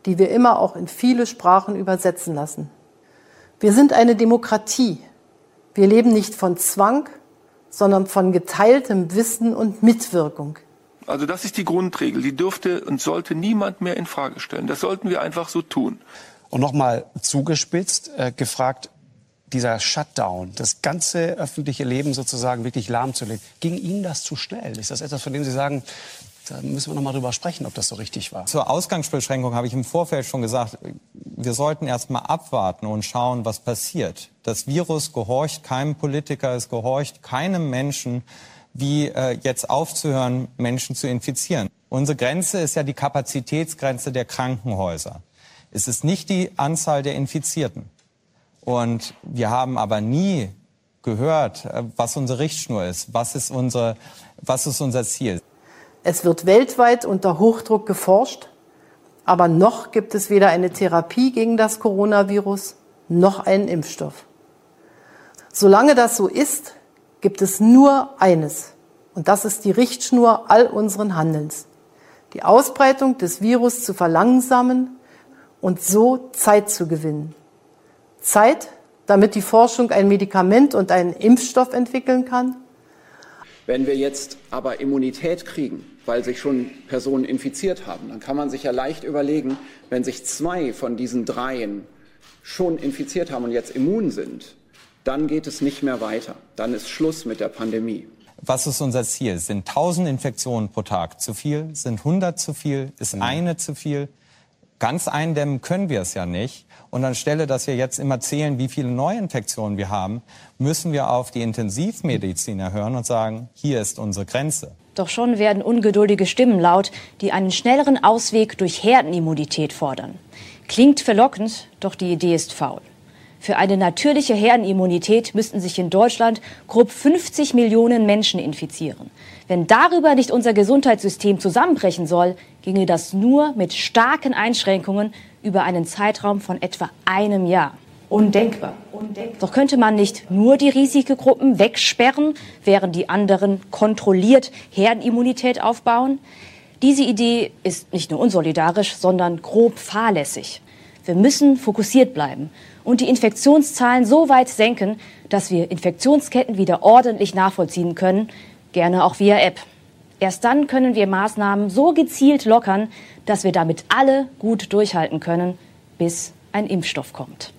[SPEAKER 10] die wir immer auch in viele Sprachen übersetzen lassen. Wir sind eine Demokratie. Wir leben nicht von Zwang, sondern von geteiltem Wissen und Mitwirkung.
[SPEAKER 11] Also das ist die Grundregel. Die dürfte und sollte niemand mehr in Frage stellen. Das sollten wir einfach so tun.
[SPEAKER 12] Und nochmal zugespitzt äh, gefragt, dieser Shutdown, das ganze öffentliche Leben sozusagen wirklich lahmzulegen, ging Ihnen das zu schnell? Ist das etwas, von dem Sie sagen, da müssen wir noch mal drüber sprechen, ob das so richtig war?
[SPEAKER 13] Zur Ausgangsbeschränkung habe ich im Vorfeld schon gesagt, wir sollten erst mal abwarten und schauen, was passiert. Das Virus gehorcht keinem Politiker, es gehorcht keinem Menschen wie äh, jetzt aufzuhören, Menschen zu infizieren. Unsere Grenze ist ja die Kapazitätsgrenze der Krankenhäuser. Es ist nicht die Anzahl der Infizierten. Und wir haben aber nie gehört, äh, was unsere Richtschnur ist, was ist, unsere, was ist unser Ziel.
[SPEAKER 10] Es wird weltweit unter Hochdruck geforscht, aber noch gibt es weder eine Therapie gegen das Coronavirus noch einen Impfstoff. Solange das so ist, gibt es nur eines. Und das ist die Richtschnur all unseren Handelns. Die Ausbreitung des Virus zu verlangsamen und so Zeit zu gewinnen. Zeit, damit die Forschung ein Medikament und einen Impfstoff entwickeln kann.
[SPEAKER 8] Wenn wir jetzt aber Immunität kriegen, weil sich schon Personen infiziert haben, dann kann man sich ja leicht überlegen, wenn sich zwei von diesen dreien schon infiziert haben und jetzt immun sind, dann geht es nicht mehr weiter. Dann ist Schluss mit der Pandemie.
[SPEAKER 13] Was ist unser Ziel? Sind 1000 Infektionen pro Tag zu viel? Sind 100 zu viel? Ist mhm. eine zu viel? Ganz eindämmen können wir es ja nicht. Und anstelle, dass wir jetzt immer zählen, wie viele Neuinfektionen wir haben, müssen wir auf die Intensivmediziner hören und sagen, hier ist unsere Grenze.
[SPEAKER 6] Doch schon werden ungeduldige Stimmen laut, die einen schnelleren Ausweg durch Herdenimmunität fordern. Klingt verlockend, doch die Idee ist faul. Für eine natürliche Herdenimmunität müssten sich in Deutschland grob 50 Millionen Menschen infizieren. Wenn darüber nicht unser Gesundheitssystem zusammenbrechen soll, ginge das nur mit starken Einschränkungen über einen Zeitraum von etwa einem Jahr. Undenkbar. Undenkbar. Doch könnte man nicht nur die Risikogruppen wegsperren, während die anderen kontrolliert Herdenimmunität aufbauen? Diese Idee ist nicht nur unsolidarisch, sondern grob fahrlässig. Wir müssen fokussiert bleiben und die Infektionszahlen so weit senken, dass wir Infektionsketten wieder ordentlich nachvollziehen können, gerne auch via App. Erst dann können wir Maßnahmen so gezielt lockern, dass wir damit alle gut durchhalten können, bis ein Impfstoff kommt.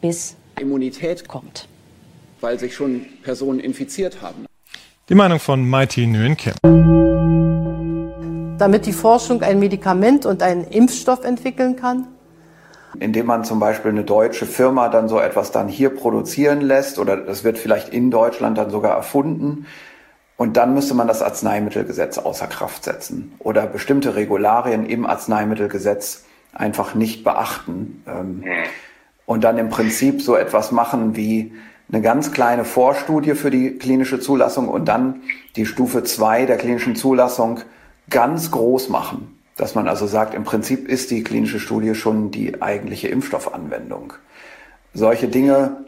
[SPEAKER 6] Bis
[SPEAKER 8] Immunität kommt. Weil sich schon Personen infiziert haben.
[SPEAKER 14] Die Meinung von Mighty Nguyen.
[SPEAKER 10] Damit die Forschung ein Medikament und einen Impfstoff entwickeln kann,
[SPEAKER 9] indem man zum Beispiel eine deutsche Firma dann so etwas dann hier produzieren lässt oder das wird vielleicht in Deutschland dann sogar erfunden. Und dann müsste man das Arzneimittelgesetz außer Kraft setzen oder bestimmte Regularien im Arzneimittelgesetz einfach nicht beachten. Ähm, und dann im Prinzip so etwas machen wie eine ganz kleine Vorstudie für die klinische Zulassung und dann die Stufe zwei der klinischen Zulassung ganz groß machen. Dass man also sagt, im Prinzip ist die klinische Studie schon die eigentliche Impfstoffanwendung. Solche Dinge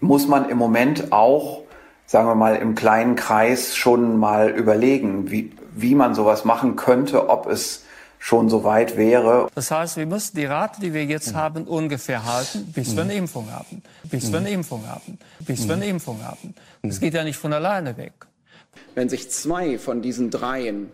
[SPEAKER 9] muss man im Moment auch, sagen wir mal, im kleinen Kreis schon mal überlegen, wie, wie man sowas machen könnte, ob es schon so weit wäre.
[SPEAKER 5] Das heißt, wir müssen die Rate, die wir jetzt mhm. haben, ungefähr halten, bis mhm. wir eine Impfung haben. Bis mhm. wir eine Impfung haben. Bis wir eine mhm. Impfung haben. Das geht ja nicht von alleine weg.
[SPEAKER 8] Wenn sich zwei von diesen dreien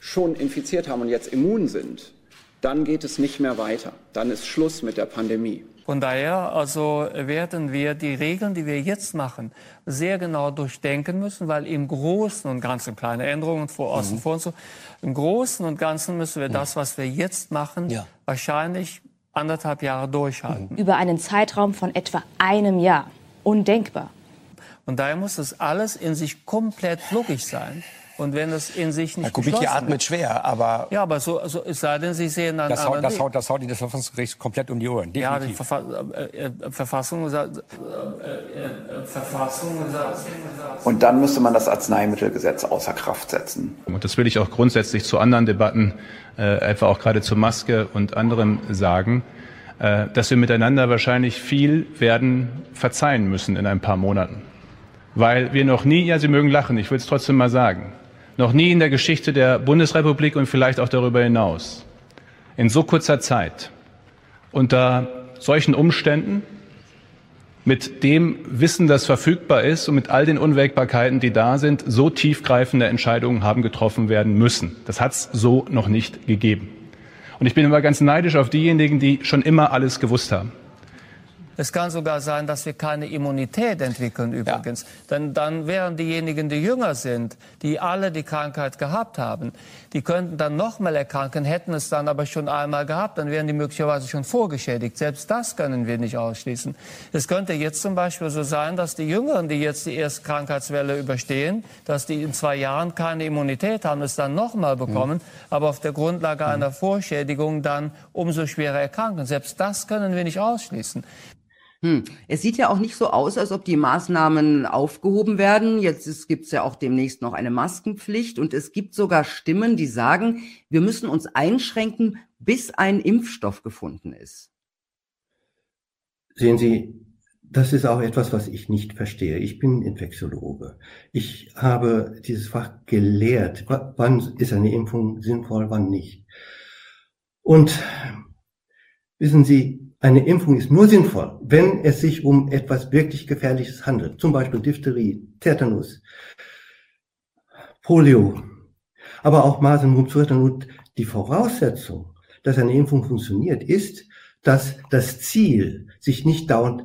[SPEAKER 8] schon infiziert haben und jetzt immun sind, dann geht es nicht mehr weiter. Dann ist Schluss mit der Pandemie.
[SPEAKER 5] Von daher also werden wir die Regeln, die wir jetzt machen, sehr genau durchdenken müssen, weil im Großen und Ganzen, kleine Änderungen vor außen mhm. vor und so, im Großen und Ganzen müssen wir das, was wir jetzt machen, ja. wahrscheinlich anderthalb Jahre durchhalten.
[SPEAKER 6] Über einen Zeitraum von etwa einem Jahr. Undenkbar.
[SPEAKER 5] Und daher muss das alles in sich komplett logisch sein. Und wenn es in sich nicht
[SPEAKER 12] Herr Kubicki atmet schwer, aber...
[SPEAKER 5] Ja, aber so, so es sei denn, Sie sehen einen
[SPEAKER 15] das haut, das, haut, das haut Ihnen das Verfassungsgericht komplett um die Ohren.
[SPEAKER 5] Ja, die
[SPEAKER 15] definitiv.
[SPEAKER 5] Verfa äh, äh, Verfassung sagt... Äh, äh, Verfassung sagt...
[SPEAKER 9] Und dann müsste man das Arzneimittelgesetz außer Kraft setzen.
[SPEAKER 16] Und das will ich auch grundsätzlich zu anderen Debatten, äh, etwa auch gerade zur Maske und anderem sagen, äh, dass wir miteinander wahrscheinlich viel werden verzeihen müssen in ein paar Monaten. Weil wir noch nie, ja, Sie mögen lachen, ich will es trotzdem mal sagen, noch nie in der Geschichte der Bundesrepublik und vielleicht auch darüber hinaus in so kurzer Zeit unter solchen Umständen mit dem Wissen, das verfügbar ist und mit all den Unwägbarkeiten, die da sind, so tiefgreifende Entscheidungen haben getroffen werden müssen. Das hat es so noch nicht gegeben. Und ich bin immer ganz neidisch auf diejenigen, die schon immer alles gewusst haben.
[SPEAKER 5] Es kann sogar sein, dass wir keine Immunität entwickeln übrigens. Denn dann wären diejenigen, die jünger sind, die alle die Krankheit gehabt haben, die könnten dann nochmal erkranken, hätten es dann aber schon einmal gehabt, dann wären die möglicherweise schon vorgeschädigt. Selbst das können wir nicht ausschließen. Es könnte jetzt zum Beispiel so sein, dass die Jüngeren, die jetzt die erste Krankheitswelle überstehen, dass die in zwei Jahren keine Immunität haben, es dann nochmal bekommen, aber auf der Grundlage einer Vorschädigung dann umso schwerer erkranken. Selbst das können wir nicht ausschließen.
[SPEAKER 17] Hm. Es sieht ja auch nicht so aus, als ob die Maßnahmen aufgehoben werden. Jetzt gibt es ja auch demnächst noch eine Maskenpflicht und es gibt sogar Stimmen, die sagen, wir müssen uns einschränken, bis ein Impfstoff gefunden ist.
[SPEAKER 18] Sehen Sie, das ist auch etwas, was ich nicht verstehe. Ich bin Infektiologe. Ich habe dieses Fach gelehrt. Wann ist eine Impfung sinnvoll, wann nicht? Und wissen Sie, eine Impfung ist nur sinnvoll, wenn es sich um etwas wirklich Gefährliches handelt. Zum Beispiel Diphtherie, Tetanus, Polio, aber auch Masern, Mumps, und die Voraussetzung, dass eine Impfung funktioniert, ist, dass das Ziel sich nicht dauernd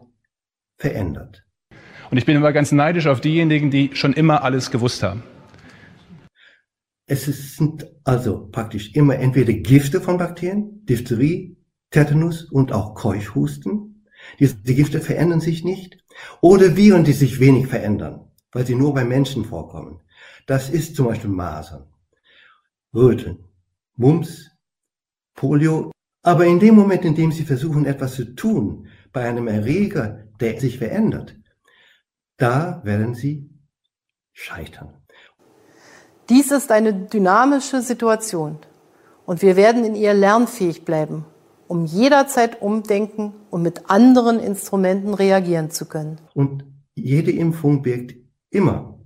[SPEAKER 18] verändert.
[SPEAKER 16] Und ich bin immer ganz neidisch auf diejenigen, die schon immer alles gewusst haben.
[SPEAKER 18] Es sind also praktisch immer entweder Gifte von Bakterien, Diphtherie, Tetanus und auch Keuchhusten. Diese die Gifte verändern sich nicht. Oder Viren, die sich wenig verändern, weil sie nur bei Menschen vorkommen. Das ist zum Beispiel Masern, Röteln, Mumps, Polio. Aber in dem Moment, in dem Sie versuchen, etwas zu tun bei einem Erreger, der sich verändert, da werden Sie scheitern.
[SPEAKER 10] Dies ist eine dynamische Situation und wir werden in ihr lernfähig bleiben, um jederzeit umdenken und mit anderen Instrumenten reagieren zu können.
[SPEAKER 18] Und jede Impfung birgt immer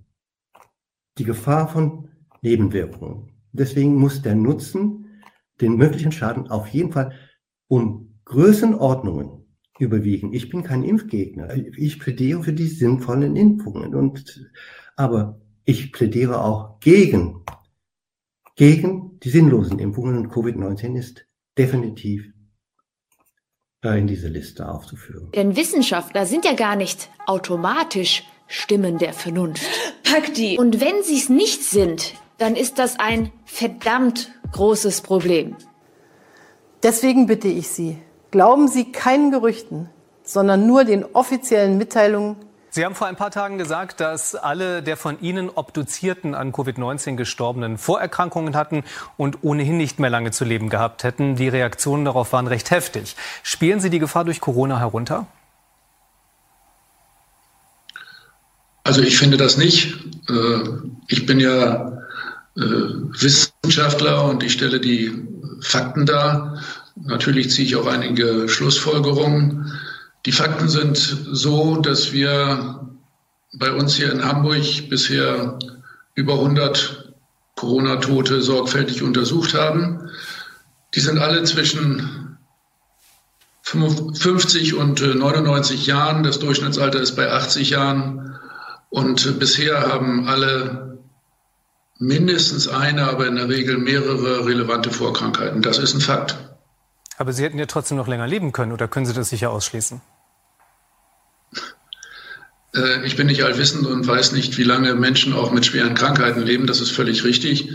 [SPEAKER 18] die Gefahr von Nebenwirkungen. Deswegen muss der Nutzen den möglichen Schaden auf jeden Fall um Größenordnungen überwiegen. Ich bin kein Impfgegner. Ich plädiere für die sinnvollen Impfungen. Und, aber ich plädiere auch gegen, gegen die sinnlosen Impfungen. Und Covid-19 ist definitiv in diese Liste aufzuführen.
[SPEAKER 6] Denn Wissenschaftler sind ja gar nicht automatisch Stimmen der Vernunft. Pack die. Und wenn sie es nicht sind, dann ist das ein verdammt großes Problem.
[SPEAKER 10] Deswegen bitte ich Sie, glauben Sie keinen Gerüchten, sondern nur den offiziellen Mitteilungen
[SPEAKER 19] Sie haben vor ein paar Tagen gesagt, dass alle der von Ihnen Obduzierten an Covid-19 Gestorbenen Vorerkrankungen hatten und ohnehin nicht mehr lange zu leben gehabt hätten. Die Reaktionen darauf waren recht heftig. Spielen Sie die Gefahr durch Corona herunter?
[SPEAKER 20] Also ich finde das nicht. Äh, Ich bin ja äh, Wissenschaftler und ich stelle die Fakten dar. Natürlich ziehe ich auch einige Schlussfolgerungen. Die Fakten sind so, dass wir bei uns hier in Hamburg bisher über 100 Corona-Tote sorgfältig untersucht haben. Die sind alle zwischen 50 und äh, 99 Jahren. Das Durchschnittsalter ist bei 80 Jahren. Und äh, bisher haben alle mindestens eine, aber in der Regel mehrere relevante Vorkrankheiten. Das ist ein Fakt.
[SPEAKER 19] Aber Sie hätten ja trotzdem noch länger leben können, oder können Sie das sicher ausschließen?
[SPEAKER 20] Äh, Ich bin nicht allwissend und weiß nicht, wie lange Menschen auch mit schweren Krankheiten leben. Das ist völlig richtig.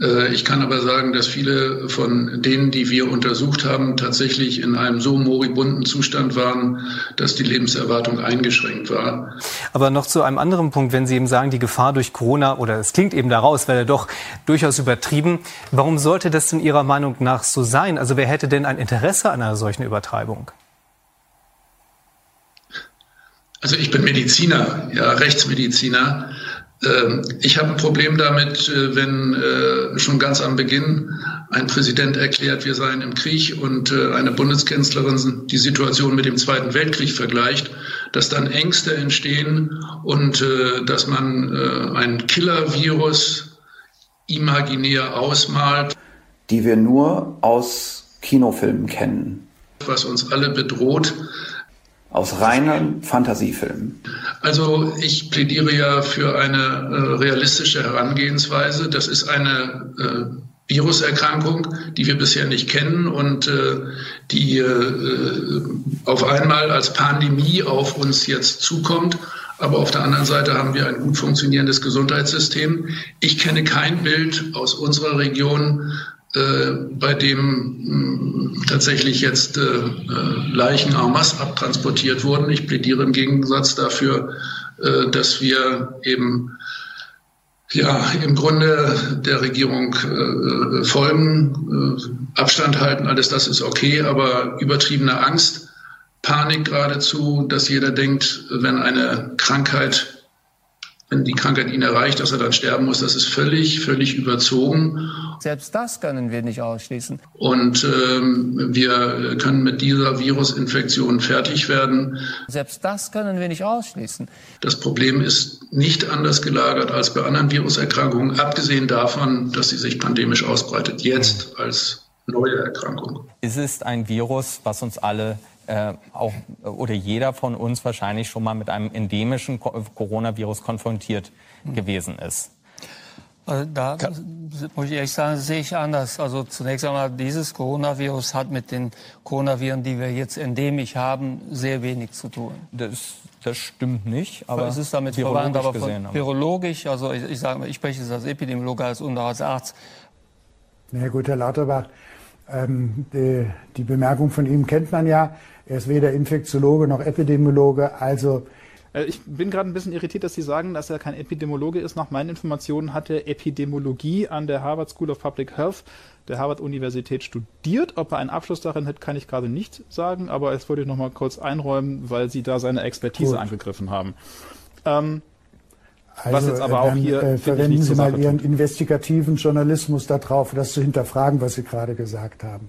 [SPEAKER 20] Äh, ich kann aber sagen, dass viele von denen, die wir untersucht haben, tatsächlich in einem so moribunden Zustand waren, dass die Lebenserwartung eingeschränkt war.
[SPEAKER 19] Aber noch zu einem anderen Punkt, wenn Sie eben sagen, die Gefahr durch Corona, oder es klingt eben daraus, weil er doch durchaus übertrieben. Warum sollte das denn Ihrer Meinung nach so sein? Also wer hätte denn ein Interesse an einer solchen Übertreibung?
[SPEAKER 20] Also ich bin Mediziner, ja, Rechtsmediziner. Ähm, ich habe ein Problem damit, äh, wenn äh, schon ganz am Beginn ein Präsident erklärt, wir seien im Krieg und äh, eine Bundeskanzlerin die Situation mit dem Zweiten Weltkrieg vergleicht, dass dann Ängste entstehen und dass man ein Killer-Virus imaginär ausmalt.
[SPEAKER 9] Die wir nur aus Kinofilmen kennen.
[SPEAKER 20] Was uns alle bedroht,
[SPEAKER 9] aus reinen Fantasiefilmen.
[SPEAKER 20] Also ich plädiere ja für eine äh, realistische Herangehensweise. Das ist eine äh, Viruserkrankung, die wir bisher nicht kennen und äh, die äh, auf einmal als Pandemie auf uns jetzt zukommt. Aber auf der anderen Seite haben wir ein gut funktionierendes Gesundheitssystem. Ich kenne kein Bild aus unserer Region, äh, bei dem mh, hm, tatsächlich jetzt äh, äh, Leichen en masse abtransportiert wurden. Ich plädiere im Gegensatz dafür, dass wir eben ja im Grunde der Regierung folgen, Abstand halten, alles das ist okay, aber übertriebene Angst, Panik geradezu, dass jeder denkt, wenn eine Krankheit wenn die Krankheit ihn erreicht, dass er dann sterben muss, das ist völlig, völlig überzogen.
[SPEAKER 5] Selbst das können wir nicht ausschließen.
[SPEAKER 20] Und ähm, wir können mit dieser Virusinfektion fertig werden.
[SPEAKER 5] Selbst das können wir nicht ausschließen.
[SPEAKER 20] Das Problem ist nicht anders gelagert als bei anderen Viruserkrankungen, abgesehen davon, dass sie sich pandemisch ausbreitet, jetzt als neue Erkrankung.
[SPEAKER 13] Es ist ein Virus, was uns alle äh, auch oder jeder von uns wahrscheinlich schon mal mit einem endemischen Coronavirus konfrontiert mhm. gewesen ist.
[SPEAKER 5] Also da muss ich ehrlich sagen, sehe ich anders. Also zunächst einmal, dieses Coronavirus hat mit den Coronaviren, die wir jetzt endemisch haben, sehr wenig zu tun.
[SPEAKER 13] Das, das stimmt nicht, aber
[SPEAKER 5] es ist damit verwandt, aber von, virologisch, also ich, ich sage mal, ich spreche es als Epidemiologe als und als Arzt.
[SPEAKER 21] Na gut, Herr Lauterbach, ähm, die, die Bemerkung von ihm kennt man ja. Er ist weder Infektiologe noch Epidemiologe, also
[SPEAKER 22] äh, ich bin gerade ein bisschen irritiert, dass Sie sagen, dass er kein Epidemiologe ist. Nach meinen Informationen hat er Epidemiologie an der Harvard School of Public Health der Harvard-Universität studiert. Ob er einen Abschluss darin hat, kann ich gerade nicht sagen, aber es wollte ich noch mal kurz einräumen, weil Sie da seine Expertise Gut. angegriffen haben. Ähm,
[SPEAKER 21] also, was jetzt aber auch hier äh, verwenden Sie mal Ihren tut. investigativen Journalismus darauf, das zu hinterfragen, was Sie gerade gesagt haben.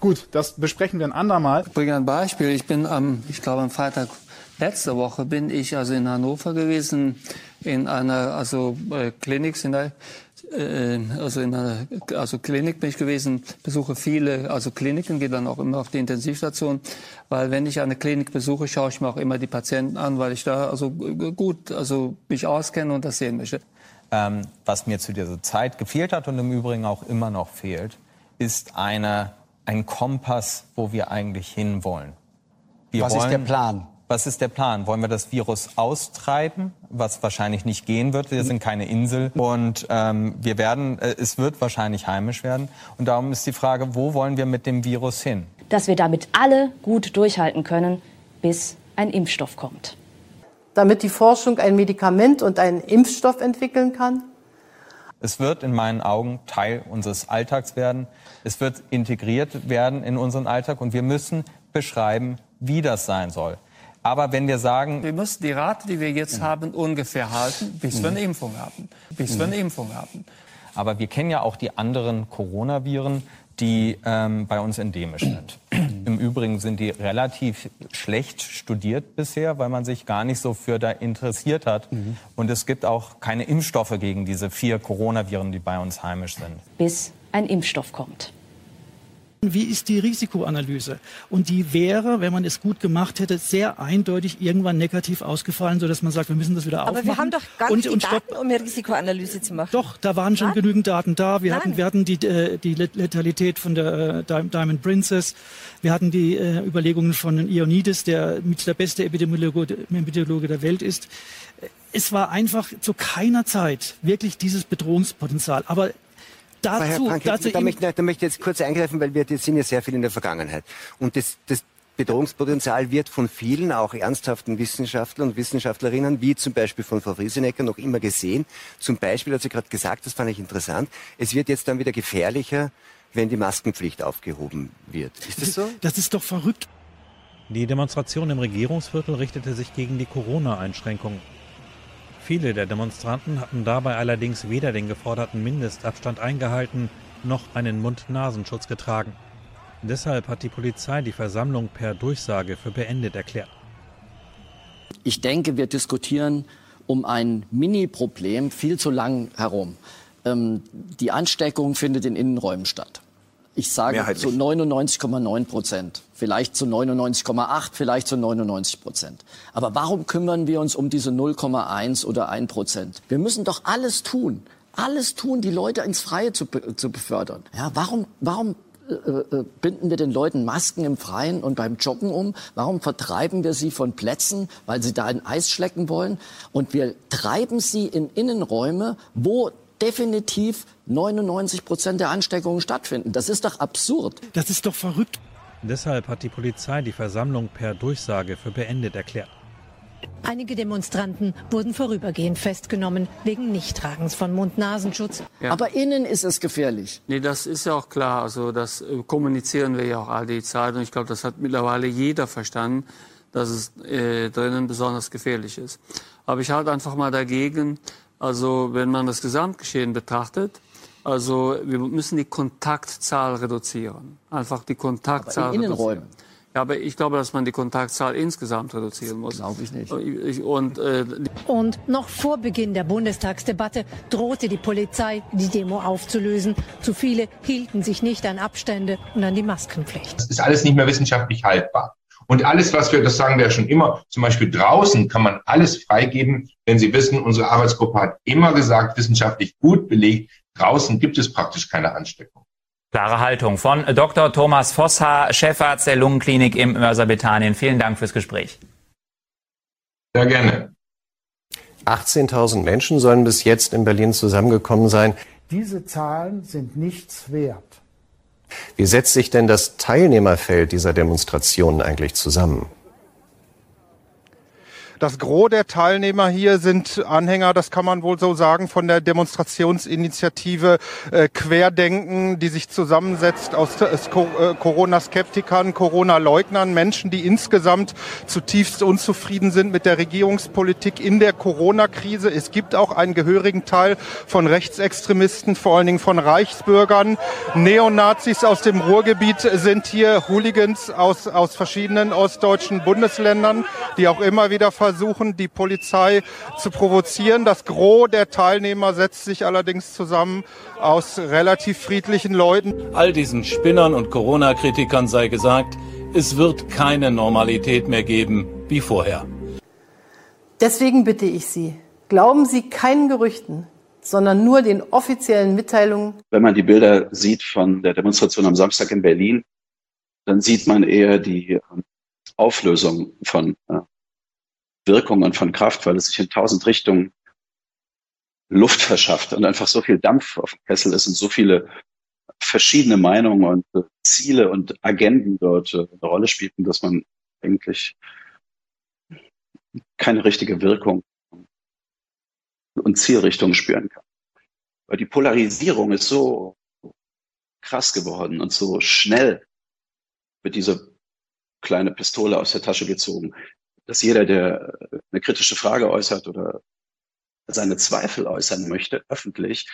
[SPEAKER 22] Gut, das besprechen wir ein andermal.
[SPEAKER 5] Ich bringe ein Beispiel. Ich bin am, ich glaube am Freitag letzte Woche bin ich also in Hannover gewesen in einer also äh, Klinik in der, äh, also in einer also Klinik bin ich gewesen, besuche viele also Kliniken, gehe dann auch immer auf die Intensivstation, weil wenn ich eine Klinik besuche, schaue ich mir auch immer die Patienten an, weil ich da also gut also mich auskenne und das sehen möchte.
[SPEAKER 13] Ähm, was mir zu dieser Zeit gefehlt hat und im Übrigen auch immer noch fehlt, ist eine ein Kompass, wo wir eigentlich hinwollen.
[SPEAKER 22] Wir was wollen, ist der Plan?
[SPEAKER 13] Was ist der Plan? Wollen wir das Virus austreiben, was wahrscheinlich nicht gehen wird? Wir sind keine Insel und ähm, wir werden, äh, es wird wahrscheinlich heimisch werden. Und darum ist die Frage, wo wollen wir mit dem Virus hin?
[SPEAKER 6] Dass wir damit alle gut durchhalten können, bis ein Impfstoff kommt.
[SPEAKER 10] Damit die Forschung ein Medikament und einen Impfstoff entwickeln kann,
[SPEAKER 13] es wird in meinen Augen Teil unseres Alltags werden. Es wird integriert werden in unseren Alltag und wir müssen beschreiben, wie das sein soll. Aber wenn wir sagen...
[SPEAKER 5] Wir müssen die Rate, die wir jetzt mhm. haben, ungefähr halten, bis wir eine mhm. Impfung haben. Bis wir eine mhm. Impfung haben.
[SPEAKER 13] Aber wir kennen ja auch die anderen Coronaviren, die ähm, bei uns endemisch sind. Im Übrigen sind die relativ schlecht studiert bisher, weil man sich gar nicht so für da interessiert hat. Mhm. Und es gibt auch keine Impfstoffe gegen diese vier Coronaviren, die bei uns heimisch sind.
[SPEAKER 6] Bis ein Impfstoff kommt
[SPEAKER 23] wie ist die Risikoanalyse? Und die wäre, wenn man es gut gemacht hätte, sehr eindeutig irgendwann negativ ausgefallen, sodass man sagt, wir müssen das wieder
[SPEAKER 24] Aber
[SPEAKER 23] aufmachen.
[SPEAKER 24] Aber wir haben doch gar nicht und, die Daten, um eine Risikoanalyse zu machen.
[SPEAKER 23] Doch, da waren schon Nein? genügend Daten da. Wir hatten, wir hatten die, äh, die Letalität von der äh, Diamond Princess. Wir hatten die äh, Überlegungen von Ioannidis, der mit der beste Epidemiologe, Epidemiologe der Welt ist. Es war einfach zu keiner Zeit wirklich dieses Bedrohungspotenzial. Aber dazu,
[SPEAKER 25] Herr Frank,
[SPEAKER 23] dazu
[SPEAKER 25] da, möchte, da möchte ich jetzt kurz eingreifen, weil wir sind ja sehr viel in der Vergangenheit. Und das, das Bedrohungspotenzial wird von vielen, auch ernsthaften Wissenschaftlern und Wissenschaftlerinnen, wie zum Beispiel von Frau Friesenecker, noch immer gesehen. Zum Beispiel hat sie gerade gesagt, das fand ich interessant, es wird jetzt dann wieder gefährlicher, wenn die Maskenpflicht aufgehoben wird. Ist das so?
[SPEAKER 23] Das ist doch verrückt.
[SPEAKER 26] Die Demonstration im Regierungsviertel richtete sich gegen die Corona-Einschränkungen. Viele der Demonstranten hatten dabei allerdings weder den geforderten Mindestabstand eingehalten, noch einen Mund-Nasenschutz getragen. Deshalb hat die Polizei die Versammlung per Durchsage für beendet erklärt.
[SPEAKER 27] Ich denke, wir diskutieren um ein Mini-Problem viel zu lang herum. Ähm, die Ansteckung findet in Innenräumen statt. Ich sage zu 99,9 Prozent, vielleicht zu 99,8, vielleicht zu 99 Prozent. Aber warum kümmern wir uns um diese 0,1 oder 1 Prozent? Wir müssen doch alles tun, alles tun, die Leute ins Freie zu, zu befördern. Ja, warum, warum äh, äh, binden wir den Leuten Masken im Freien und beim Joggen um? Warum vertreiben wir sie von Plätzen, weil sie da ein Eis schlecken wollen? Und wir treiben sie in Innenräume, wo definitiv 99 Prozent der Ansteckungen stattfinden. Das ist doch absurd.
[SPEAKER 23] Das ist doch verrückt.
[SPEAKER 26] Deshalb hat die Polizei die Versammlung per Durchsage für beendet erklärt.
[SPEAKER 28] Einige Demonstranten wurden vorübergehend festgenommen wegen Nichttragens von Mund-Nasenschutz.
[SPEAKER 27] Ja. Aber innen ist es gefährlich.
[SPEAKER 5] Nee, das ist ja auch klar. Also das äh, kommunizieren wir ja auch all die Zeit. Und ich glaube, das hat mittlerweile jeder verstanden, dass es äh, drinnen besonders gefährlich ist. Aber ich halte einfach mal dagegen, also wenn man das Gesamtgeschehen betrachtet, also wir müssen die Kontaktzahl reduzieren. Einfach die Kontaktzahl
[SPEAKER 27] aber in Innenräumen.
[SPEAKER 5] reduzieren. Ja, aber ich glaube, dass man die Kontaktzahl insgesamt reduzieren muss.
[SPEAKER 27] Glaube ich nicht.
[SPEAKER 5] Und, äh,
[SPEAKER 28] und noch vor Beginn der Bundestagsdebatte drohte die Polizei, die Demo aufzulösen. Zu viele hielten sich nicht an Abstände und an die Maskenpflicht.
[SPEAKER 29] Das ist alles nicht mehr wissenschaftlich haltbar. Und alles, was wir, das sagen wir ja schon immer, zum Beispiel draußen kann man alles freigeben, denn Sie wissen, unsere Arbeitsgruppe hat immer gesagt, wissenschaftlich gut belegt, draußen gibt es praktisch keine Ansteckung.
[SPEAKER 30] Klare Haltung von Dr. Thomas Vosshaar, Chefarzt der Lungenklinik im Mörser Bethanien. Vielen Dank fürs Gespräch.
[SPEAKER 29] Sehr gerne.
[SPEAKER 31] 18.000 Menschen sollen bis jetzt in Berlin zusammengekommen sein.
[SPEAKER 21] Diese Zahlen sind nichts wert.
[SPEAKER 31] Wie setzt sich denn das Teilnehmerfeld dieser Demonstrationen eigentlich zusammen?
[SPEAKER 32] Das Gros der Teilnehmer hier sind Anhänger, das kann man wohl so sagen, von der Demonstrationsinitiative äh, Querdenken, die sich zusammensetzt aus äh, Corona-Skeptikern, Corona-Leugnern, Menschen, die insgesamt zutiefst unzufrieden sind mit der Regierungspolitik in der Corona-Krise. Es gibt auch einen gehörigen Teil von Rechtsextremisten, vor allen Dingen von Reichsbürgern. Neonazis aus dem Ruhrgebiet sind hier, Hooligans aus, aus verschiedenen ostdeutschen Bundesländern, die auch immer wieder versuchen, die Polizei zu provozieren. Das Gros der Teilnehmer setzt sich allerdings zusammen aus relativ friedlichen Leuten.
[SPEAKER 33] All diesen Spinnern und Corona-Kritikern sei gesagt, es wird keine Normalität mehr geben wie vorher.
[SPEAKER 10] Deswegen bitte ich Sie, glauben Sie keinen Gerüchten, sondern nur den offiziellen Mitteilungen.
[SPEAKER 7] Wenn man die Bilder sieht von der Demonstration am Samstag in Berlin, dann sieht man eher die Auflösung von Wirkung und von Kraft, weil es sich in tausend Richtungen Luft verschafft und einfach so viel Dampf auf dem Kessel ist und so viele verschiedene Meinungen und äh, Ziele und Agenden dort äh, eine Rolle spielten, dass man eigentlich keine richtige Wirkung und Zielrichtung spüren kann. Weil die Polarisierung ist so krass geworden und so schnell mit dieser kleine Pistole aus der Tasche gezogen dass jeder, der eine kritische Frage äußert oder seine Zweifel äußern möchte, öffentlich,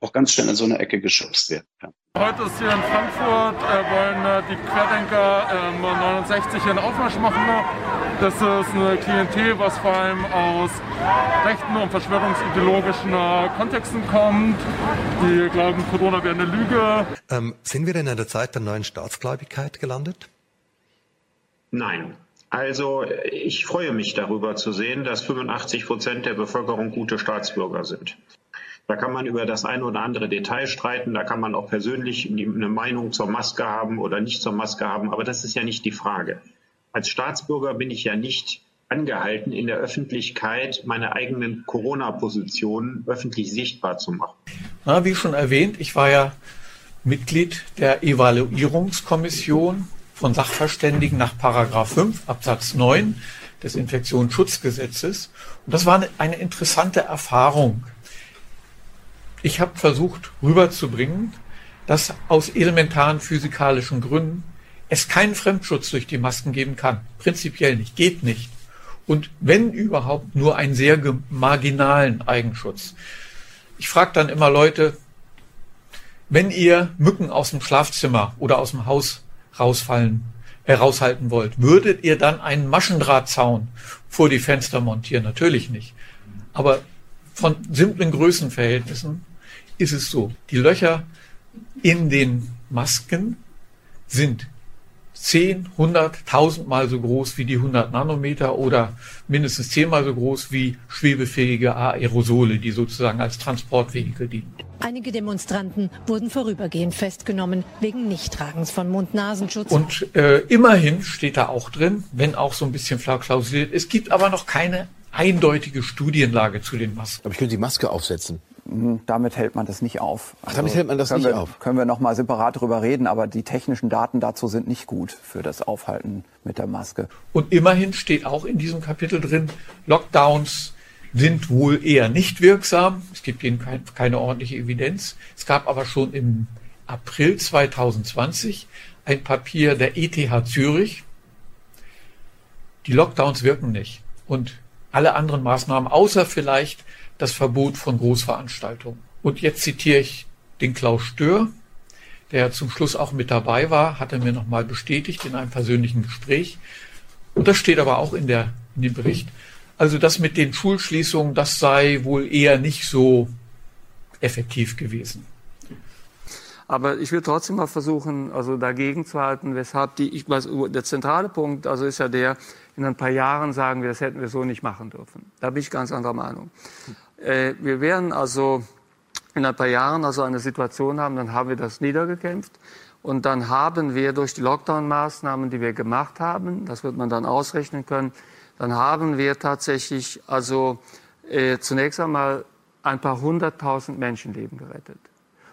[SPEAKER 7] auch ganz schnell in so eine Ecke geschubst werden kann.
[SPEAKER 22] Heute ist hier in Frankfurt, äh, wollen äh, die Querdenker äh, 69 hier einen Aufmarsch machen. Das ist eine Klientel, was vor allem aus rechten und verschwörungsideologischen äh, Kontexten kommt. Die glauben, Corona wäre eine Lüge.
[SPEAKER 34] Ähm, sind wir denn in der Zeit der neuen Staatsgläubigkeit gelandet?
[SPEAKER 35] Nein. Also ich freue mich darüber zu sehen, dass 85 Prozent der Bevölkerung gute Staatsbürger sind. Da kann man über das eine oder andere Detail streiten, da kann man auch persönlich eine Meinung zur Maske haben oder nicht zur Maske haben, aber das ist ja nicht die Frage. Als Staatsbürger bin ich ja nicht angehalten, in der Öffentlichkeit meine eigenen Corona-Positionen öffentlich sichtbar zu machen.
[SPEAKER 36] Na, wie schon erwähnt, ich war ja Mitglied der Evaluierungskommission von Sachverständigen nach Paragraph 5 Absatz 9 des Infektionsschutzgesetzes. Und das war eine, interessante Erfahrung. Ich habe versucht rüberzubringen, dass aus elementaren physikalischen Gründen es keinen Fremdschutz durch die Masken geben kann. Prinzipiell nicht, geht nicht. Und wenn überhaupt nur einen sehr marginalen Eigenschutz. Ich frage dann immer Leute, wenn ihr Mücken aus dem Schlafzimmer oder aus dem Haus rausfallen, heraushalten wollt, würdet ihr dann einen Maschendrahtzaun vor die Fenster montieren? Natürlich nicht. Aber von simplen Größenverhältnissen ist es so. Die Löcher in den Masken sind 10, 100, 1000 Mal so groß wie die 100 Nanometer oder mindestens 10 Mal so groß wie schwebefähige Aerosole, die sozusagen als Transportvehikel dienen.
[SPEAKER 28] Einige Demonstranten wurden vorübergehend festgenommen wegen Nichttragens von Mund-Nasenschutz.
[SPEAKER 36] Und äh, immerhin steht da auch drin, wenn auch so ein bisschen klausuliert, es gibt aber noch keine eindeutige Studienlage zu den Masken.
[SPEAKER 37] Aber ich könnte die Maske aufsetzen.
[SPEAKER 38] Hm, damit hält man das nicht auf.
[SPEAKER 37] Ach, damit also hält man das nicht
[SPEAKER 38] wir,
[SPEAKER 37] auf.
[SPEAKER 38] Können wir noch mal separat darüber reden, aber die technischen Daten dazu sind nicht gut für das Aufhalten mit der Maske.
[SPEAKER 36] Und immerhin steht auch in diesem Kapitel drin, Lockdowns sind wohl eher nicht wirksam. Es gibt ihnen kein, keine ordentliche Evidenz. Es gab aber schon im April 2020 ein Papier der ETH Zürich. Die Lockdowns wirken nicht. Und alle anderen Maßnahmen, außer vielleicht das Verbot von Großveranstaltungen. Und jetzt zitiere ich den Klaus Stör, der zum Schluss auch mit dabei war, hat er mir nochmal bestätigt in einem persönlichen Gespräch. Und das steht aber auch in, der, in dem Bericht. Also das mit den Schulschließungen, das sei wohl eher nicht so effektiv gewesen.
[SPEAKER 5] Aber ich will trotzdem mal versuchen, also dagegen zu halten, weshalb die, ich weiß, der zentrale Punkt, also ist ja der, in ein paar Jahren sagen wir, das hätten wir so nicht machen dürfen. Da bin ich ganz anderer Meinung. Äh, wir werden also in ein paar Jahren also eine Situation haben, dann haben wir das niedergekämpft. Und dann haben wir durch die Lockdown-Maßnahmen, die wir gemacht haben, das wird man dann ausrechnen können, dann haben wir tatsächlich also äh, zunächst einmal ein paar hunderttausend Menschenleben gerettet.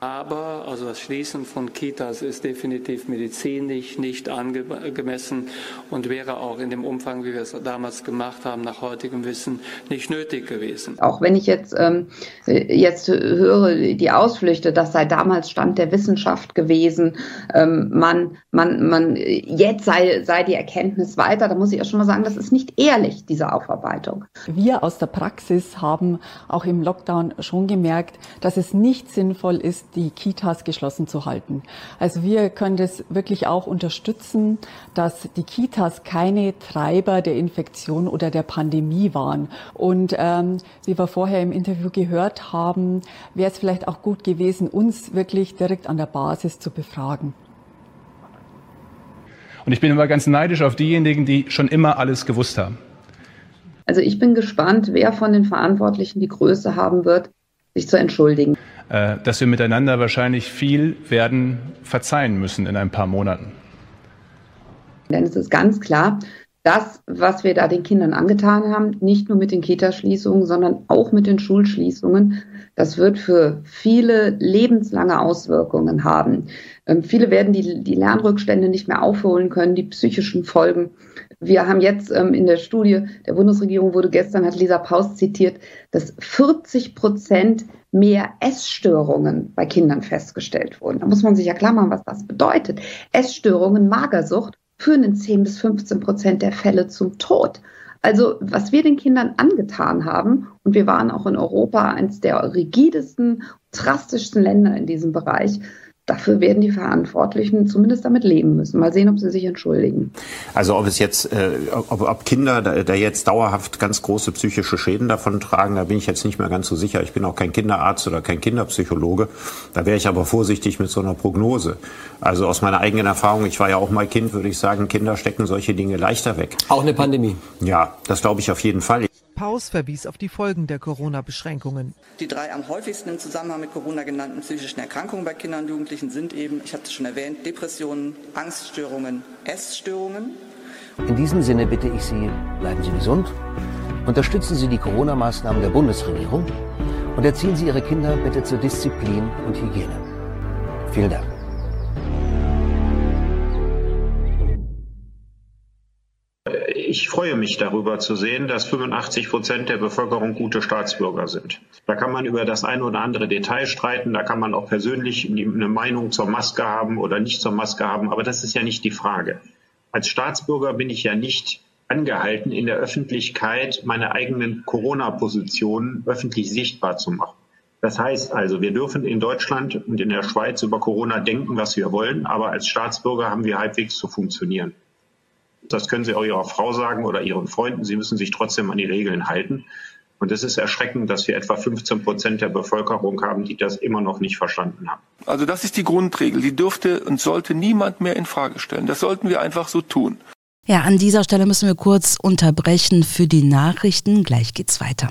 [SPEAKER 5] Aber also das Schließen von Kitas ist definitiv medizinisch nicht angemessen und wäre auch in dem Umfang, wie wir es damals gemacht haben, nach heutigem Wissen nicht nötig gewesen.
[SPEAKER 39] Auch wenn ich jetzt, ähm, jetzt höre, die Ausflüchte, das sei damals Stand der Wissenschaft gewesen, ähm, man, man, man, jetzt sei, sei die Erkenntnis weiter, da muss ich auch schon mal sagen, das ist nicht ehrlich, diese Aufarbeitung.
[SPEAKER 40] Wir aus der Praxis haben auch im Lockdown schon gemerkt, dass es nicht sinnvoll ist, die Kitas geschlossen zu halten. Also wir können das wirklich auch unterstützen, dass die Kitas keine Treiber der Infektion oder der Pandemie waren. Und ähm, wie wir vorher im Interview gehört haben, wäre es vielleicht auch gut gewesen, uns wirklich direkt an der Basis zu befragen.
[SPEAKER 41] Und ich bin immer ganz neidisch auf diejenigen, die schon immer alles gewusst haben.
[SPEAKER 39] Also ich bin gespannt, wer von den Verantwortlichen die Größe haben wird, sich zu entschuldigen.
[SPEAKER 41] Äh, dass wir miteinander wahrscheinlich viel werden verzeihen müssen in ein paar Monaten.
[SPEAKER 39] Denn es ist ganz klar, das, was wir da den Kindern angetan haben, nicht nur mit den Kitaschließungen, sondern auch mit den Schulschließungen, das wird für viele lebenslange Auswirkungen haben. Ähm, viele werden die, die Lernrückstände nicht mehr aufholen können, die psychischen Folgen. Wir haben jetzt ähm, in der Studie der Bundesregierung wurde gestern, hat Lisa Paus zitiert, dass 40 Prozent mehr Essstörungen bei Kindern festgestellt wurden. Da muss man sich ja klar machen, was das bedeutet. Essstörungen, Magersucht führen in 10 bis 15 Prozent der Fälle zum Tod. Also was wir den Kindern angetan haben, und wir waren auch in Europa eines der rigidesten, drastischsten Länder in diesem Bereich, dafür werden die Verantwortlichen zumindest damit leben müssen. Mal sehen, ob sie sich entschuldigen.
[SPEAKER 40] Also ob es jetzt, äh, ob, ob Kinder da, da jetzt dauerhaft ganz große psychische Schäden davon tragen, da bin ich jetzt nicht mehr ganz so sicher. Ich bin auch kein Kinderarzt oder kein Kinderpsychologe. Da wäre ich aber vorsichtig mit so einer Prognose. Also aus meiner eigenen Erfahrung, ich war ja auch mal Kind, würde ich sagen, Kinder stecken solche Dinge leichter weg.
[SPEAKER 37] Auch eine Pandemie.
[SPEAKER 40] Ja, das glaube ich auf jeden Fall.
[SPEAKER 41] Paus verwies auf die Folgen der Corona-Beschränkungen.
[SPEAKER 42] Die drei am häufigsten im Zusammenhang mit Corona genannten psychischen Erkrankungen bei Kindern und Jugendlichen sind eben, ich hatte es schon erwähnt, Depressionen, Angststörungen, Essstörungen.
[SPEAKER 43] In diesem Sinne bitte ich Sie, bleiben Sie gesund, unterstützen Sie die Corona-Maßnahmen der Bundesregierung
[SPEAKER 29] Und erziehen Sie Ihre Kinder bitte zur Disziplin und Hygiene. Vielen Dank.
[SPEAKER 35] Ich freue mich darüber zu sehen, dass 85 Prozent der Bevölkerung gute Staatsbürger sind. Da kann man über das eine oder andere Detail streiten, da kann man auch persönlich eine Meinung zur Maske haben oder nicht zur Maske haben, aber das ist ja nicht die Frage. Als Staatsbürger bin ich ja nicht angehalten, in der Öffentlichkeit meine eigenen Corona-Positionen öffentlich sichtbar zu machen. Das heißt also, wir dürfen in Deutschland und in der Schweiz über Corona denken, was wir wollen, aber als Staatsbürger haben wir halbwegs zu funktionieren. Das können Sie auch Ihrer Frau sagen oder Ihren Freunden. Sie müssen sich trotzdem an die Regeln halten. Und es ist erschreckend, dass wir etwa 15 Prozent der Bevölkerung haben, die das immer noch nicht verstanden haben.
[SPEAKER 11] Also das ist die Grundregel. Die dürfte und sollte niemand mehr in Frage stellen. Das sollten wir einfach so tun.
[SPEAKER 1] Ja, an dieser Stelle müssen wir kurz unterbrechen für die Nachrichten. Gleich geht's weiter.